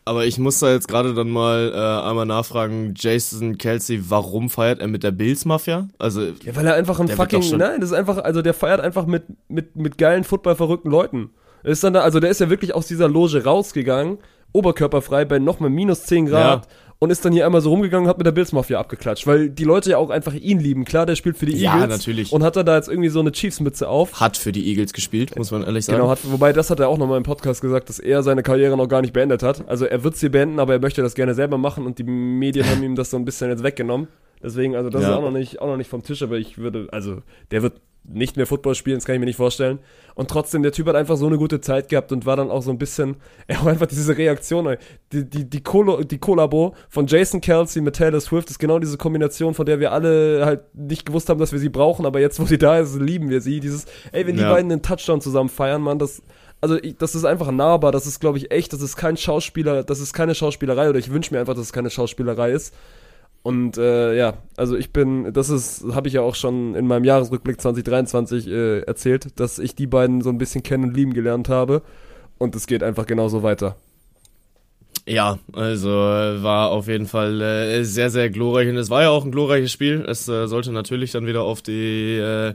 Aber ich muss da jetzt gerade dann mal äh, einmal nachfragen, Jason Kelsey, warum feiert er mit der Bills-Mafia? Also, Ja, weil er einfach ein fucking, nein, das ist einfach, also der feiert einfach mit, mit, mit geilen Football-verrückten Leuten. Ist dann da, also der ist ja wirklich aus dieser Loge rausgegangen, oberkörperfrei bei nochmal minus 10 Grad Ja. Und ist dann hier einmal so rumgegangen und hat mit der Bills-Mafia abgeklatscht, weil die Leute ja auch einfach ihn lieben. Klar, der spielt für die Ja, Eagles. natürlich. Und hat er da jetzt irgendwie so eine Chiefs-Mütze auf. hat für die Eagles gespielt, muss man ehrlich sagen. Genau, hat, wobei das hat er auch nochmal im Podcast gesagt, dass er seine Karriere noch gar nicht beendet hat. Also er wird sie beenden, aber er möchte das gerne selber machen und die Medien haben ihm das so ein bisschen jetzt weggenommen. Deswegen, also das Ja. ist auch noch nicht, auch noch nicht vom Tisch, aber ich würde, also der wird nicht mehr Football spielen, das kann ich mir nicht vorstellen. Und trotzdem, der Typ hat einfach so eine gute Zeit gehabt und war dann auch so ein bisschen, (laughs) er hat einfach diese Reaktion, die, die, die, Kolo, die Kollabo von Jason Kelsey mit Taylor Swift ist genau diese Kombination, von der wir alle halt nicht gewusst haben, dass wir sie brauchen, aber jetzt, wo sie da ist, lieben wir sie. Dieses, ey, wenn die Ja. beiden einen Touchdown zusammen feiern, Mann, das, also ich, das ist einfach nahbar, das ist, glaube ich, echt, das ist kein Schauspieler, das ist keine Schauspielerei oder ich wünsche mir einfach, dass es keine Schauspielerei ist. Und äh, ja, also ich bin, das ist, habe ich ja auch schon in meinem Jahresrückblick 2023 äh, erzählt, dass ich die beiden so ein bisschen kennen und lieben gelernt habe. Und es geht einfach genauso weiter. Ja, also äh, war auf jeden Fall äh, sehr, sehr glorreich. Und es war ja auch ein glorreiches Spiel. Es äh, sollte natürlich dann wieder auf die äh,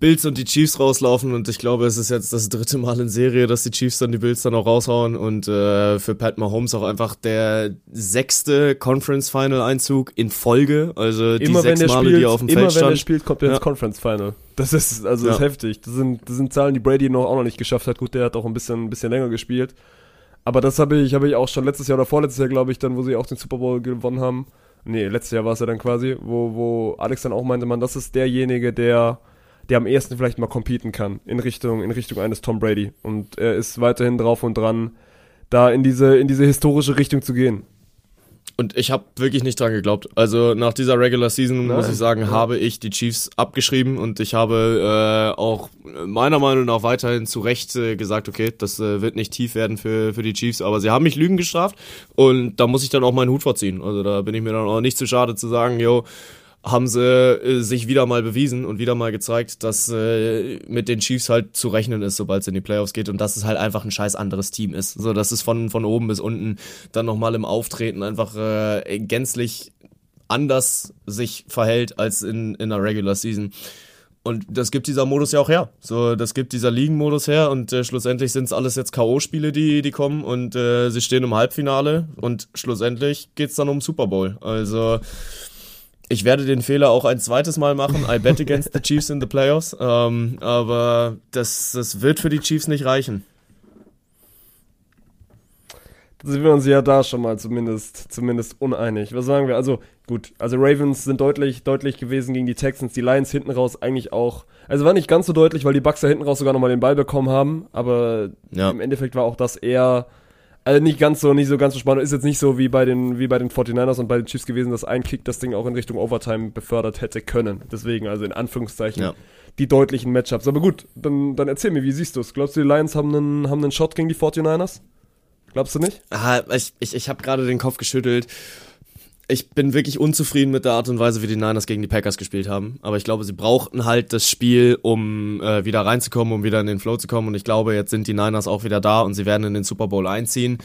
Bills und die Chiefs rauslaufen. Und ich glaube, es ist jetzt das dritte Mal in Serie, dass die Chiefs dann die Bills dann auch raushauen. Und äh, für Pat Mahomes auch einfach der sechste Conference-Final-Einzug in Folge. Also die Immer wenn sechs er Male, spielt, die er auf dem immer Feld wenn er stand. spielt, kommt er ins Ja. Conference Final. Das ist, also das ist Ja. heftig. Das sind, das sind Zahlen, die Brady noch auch noch nicht geschafft hat. Gut, der hat auch ein bisschen, ein bisschen länger gespielt. Aber das habe ich, habe ich auch schon letztes Jahr oder vorletztes Jahr, glaube ich, dann, wo sie auch den Super Bowl gewonnen haben. Nee, letztes Jahr war es ja dann quasi, wo, wo Alex dann auch meinte, man, das ist derjenige, der, der am ehesten vielleicht mal competen kann in Richtung, in Richtung eines Tom Brady. Und er ist weiterhin drauf und dran, da in diese, in diese historische Richtung zu gehen. Und ich habe wirklich nicht dran geglaubt. Also nach dieser Regular Season muss Nein. ich sagen, Ja. habe ich die Chiefs abgeschrieben und ich habe äh, auch meiner Meinung nach weiterhin zu Recht äh, gesagt, okay, das äh, wird nicht tief werden für, für die Chiefs, aber sie haben mich Lügen gestraft und da muss ich dann auch meinen Hut vorziehen. Also da bin ich mir dann auch nicht zu schade zu sagen, yo, haben sie äh, sich wieder mal bewiesen und wieder mal gezeigt, dass äh, mit den Chiefs halt zu rechnen ist, sobald es in die Playoffs geht und dass es halt einfach ein scheiß anderes Team ist. So, dass es von, von oben bis unten dann nochmal im Auftreten einfach äh, gänzlich anders sich verhält als in, in einer Regular Season. Und das gibt dieser Modus ja auch her. So, das gibt dieser Ligen-Modus her und äh, schlussendlich sind es alles jetzt K.O.-Spiele, die, die kommen und äh, sie stehen im Halbfinale und schlussendlich geht's dann um Super Bowl. Also ich werde den Fehler auch ein zweites Mal machen. I bet against the Chiefs in the playoffs. Ähm, aber das, das wird für die Chiefs nicht reichen. Da sind wir uns ja da schon mal zumindest, zumindest uneinig. Was sagen wir? Also, gut, also Ravens sind deutlich, deutlich gewesen gegen die Texans, die Lions hinten raus eigentlich auch. Also war nicht ganz so deutlich, weil die Bucks ja hinten raus sogar nochmal den Ball bekommen haben, aber Ja. im Endeffekt war auch das eher, also nicht ganz so, nicht so ganz so spannend. Ist jetzt nicht so wie bei den, wie bei den 49ers und bei den Chiefs gewesen, dass ein Kick das Ding auch in Richtung Overtime befördert hätte können. Deswegen, also in Anführungszeichen, Ja. die deutlichen Matchups. Aber gut, dann, dann erzähl mir, wie siehst du es? Glaubst du, die Lions haben einen, haben einen Shot gegen die 49ers? Glaubst du nicht? Ah, ich ich, ich habe gerade den Kopf geschüttelt. Ich bin wirklich unzufrieden mit der Art und Weise, wie die Niners gegen die Packers gespielt haben. Aber ich glaube, sie brauchten halt das Spiel, um äh, wieder reinzukommen, um wieder in den Flow zu kommen. Und ich glaube, jetzt sind die Niners auch wieder da und sie werden in den Super Bowl einziehen.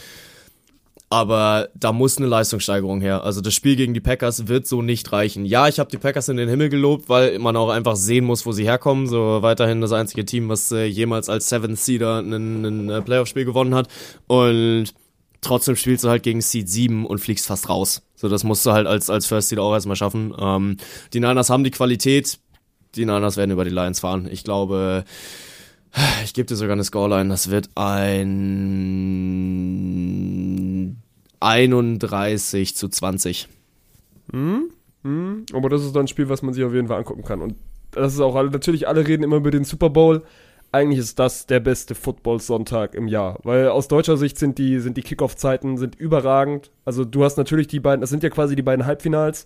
Aber da muss eine Leistungssteigerung her. Also das Spiel gegen die Packers wird so nicht reichen. Ja, ich habe die Packers in den Himmel gelobt, weil man auch einfach sehen muss, wo sie herkommen. So weiterhin das einzige Team, was äh, jemals als Seventh Seeder ein, ein Playoff-Spiel gewonnen hat. Und trotzdem spielst du halt gegen Seed 7 und fliegst fast raus. So, das musst du halt als, als First Seed auch erstmal schaffen. Ähm, die Niners haben die Qualität. Die Niners werden über die Lions fahren. Ich glaube, ich gebe dir sogar eine Scoreline. Das wird ein 31 zu 20. Hm? Hm? Aber das ist dann ein Spiel, was man sich auf jeden Fall angucken kann. Und das ist auch, natürlich alle reden immer über den Super Bowl. Eigentlich ist das der beste Football-Sonntag im Jahr. Weil aus deutscher Sicht sind die, sind die Kickoff-Zeiten sind überragend. Also du hast natürlich die beiden, das sind ja quasi die beiden Halbfinals.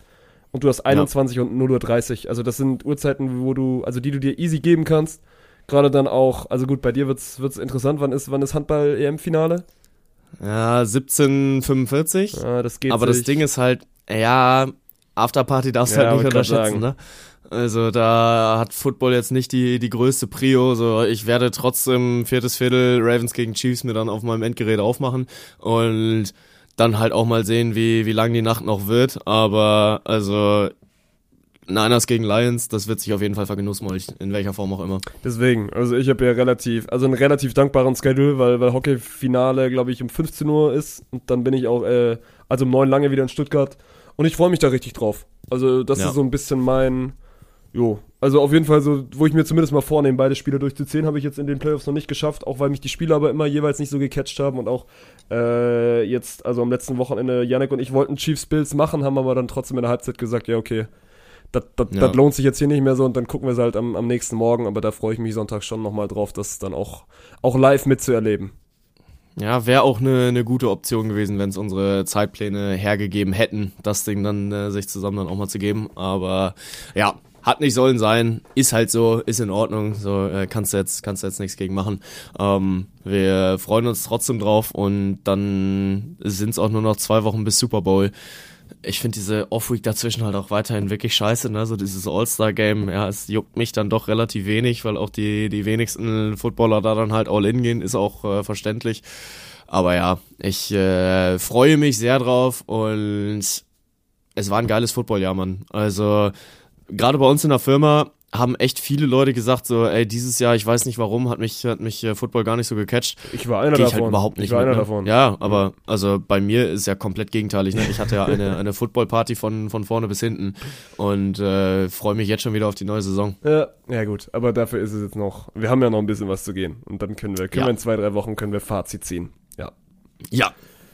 Und du hast 21 ja. und 0.30 Uhr. Also das sind Uhrzeiten, wo du, also die du dir easy geben kannst. Gerade dann auch, also gut, bei dir wird's, wird's interessant. Wann ist, wann ist Handball-EM-Finale? Ja, 1745. Ja, das geht Aber sich. das Ding ist halt, ja, Afterparty darfst du ja, halt nicht unterschätzen, ne? Also da hat Football jetzt nicht die, die größte Prio. So, ich werde trotzdem viertes Viertel Ravens gegen Chiefs mir dann auf meinem Endgerät aufmachen und dann halt auch mal sehen, wie, wie lang die Nacht noch wird. Aber also Niners gegen Lions, das wird sich auf jeden Fall vergenussmolchen, in welcher Form auch immer. Deswegen, also ich habe ja relativ, also einen relativ dankbaren Schedule, weil, weil Hockey-Finale, glaube ich, um 15 Uhr ist und dann bin ich auch, äh, also um 9 lange wieder in Stuttgart und ich freue mich da richtig drauf. Also das ja. ist so ein bisschen mein, jo, also auf jeden Fall so, wo ich mir zumindest mal vornehme, beide Spiele durchzuziehen, habe ich jetzt in den Playoffs noch nicht geschafft, auch weil mich die Spiele aber immer jeweils nicht so gecatcht haben und auch äh, jetzt, also am letzten Wochenende, Yannick und ich wollten Chiefs Bills machen, haben aber dann trotzdem in der Halbzeit gesagt, ja okay, das, ja. lohnt sich jetzt hier nicht mehr so und dann gucken wir es halt am, am nächsten Morgen, aber da freue ich mich Sonntag schon nochmal drauf, das dann auch, auch live mitzuerleben. Ja, wäre auch eine ne gute Option gewesen, wenn es unsere Zeitpläne hergegeben hätten, das Ding dann äh, sich zusammen dann auch mal zu geben. Aber ja, hat nicht sollen sein, ist halt so, ist in Ordnung, so äh, kannst du jetzt kannst du jetzt nichts gegen machen. Ähm, wir freuen uns trotzdem drauf und dann sind es auch nur noch zwei Wochen bis Super Bowl ich finde diese Off-Week dazwischen halt auch weiterhin wirklich scheiße, ne? So dieses All-Star-Game, ja, es juckt mich dann doch relativ wenig, weil auch die, die wenigsten Footballer da dann halt all in gehen, ist auch äh, verständlich. Aber ja, ich äh, freue mich sehr drauf und es war ein geiles Footballjahr, Mann. Also, gerade bei uns in der Firma haben echt viele Leute gesagt, so, ey, dieses Jahr, ich weiß nicht warum, hat mich, hat mich äh, Football gar nicht so gecatcht. Ich war einer Geh ich halt davon. Halt überhaupt nicht ich war mit, einer ne? davon. Ja, aber also bei mir ist ja komplett gegenteilig. Ne? Ich hatte ja eine, eine Football-Party von, von vorne bis hinten und äh, freue mich jetzt schon wieder auf die neue Saison. Ja, ja gut, aber dafür ist es jetzt noch, wir haben ja noch ein bisschen was zu gehen und dann können wir, können ja. wir in zwei, drei Wochen können wir Fazit ziehen. Ja. Ja,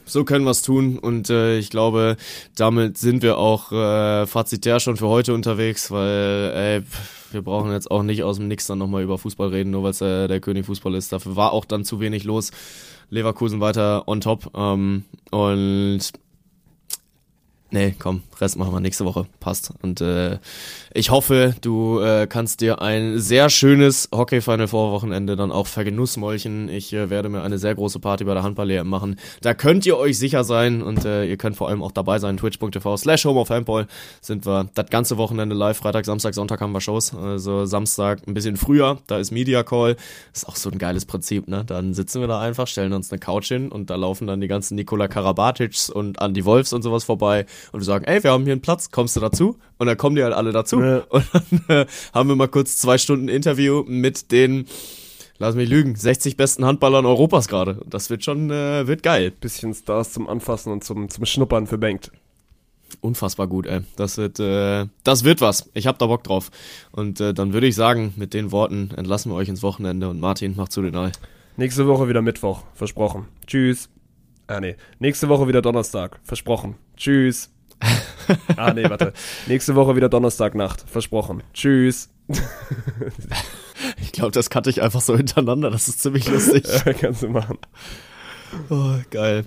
so können wir es tun und äh, ich glaube, damit sind wir auch äh, fazitär schon für heute unterwegs, weil ey, wir brauchen jetzt auch nicht aus dem Nix dann nochmal über Fußball reden, nur weil es äh, der König Fußball ist. Dafür war auch dann zu wenig los. Leverkusen weiter on top ähm, und Nee, komm, Rest machen wir nächste Woche. Passt. Und äh, ich hoffe, du äh, kannst dir ein sehr schönes Hockey-Final Vorwochenende dann auch vergenussmolchen. Ich äh, werde mir eine sehr große Party bei der handball machen. Da könnt ihr euch sicher sein und äh, ihr könnt vor allem auch dabei sein. Twitch.tv slash Home of Handball sind wir das ganze Wochenende live. Freitag, Samstag, Sonntag haben wir Shows. Also Samstag ein bisschen früher, da ist Media Call. Ist auch so ein geiles Prinzip, ne? Dann sitzen wir da einfach, stellen uns eine Couch hin und da laufen dann die ganzen Nikola Karabatics und Andy Wolfs und sowas vorbei und wir sagen, ey, wir haben hier einen Platz, kommst du dazu? Und dann kommen die halt alle dazu. Ja. Und dann äh, haben wir mal kurz zwei Stunden Interview mit den, lass mich lügen, 60 besten Handballern Europas gerade. Das wird schon, äh, wird geil. Bisschen Stars zum Anfassen und zum, zum Schnuppern für Bengt. Unfassbar gut, ey. Das wird, äh, das wird was. Ich hab da Bock drauf. Und äh, dann würde ich sagen, mit den Worten entlassen wir euch ins Wochenende und Martin, macht zu den Ei. Nächste Woche wieder Mittwoch, versprochen. Tschüss. Ah, nee. Nächste Woche wieder Donnerstag, versprochen. Tschüss ah, nee, warte. Nächste Woche wieder Donnerstagnacht. Versprochen. Tschüss. ich glaube, das cutte ich einfach so hintereinander. Das ist ziemlich lustig. ja, (laughs) kannst du machen. Oh, geil.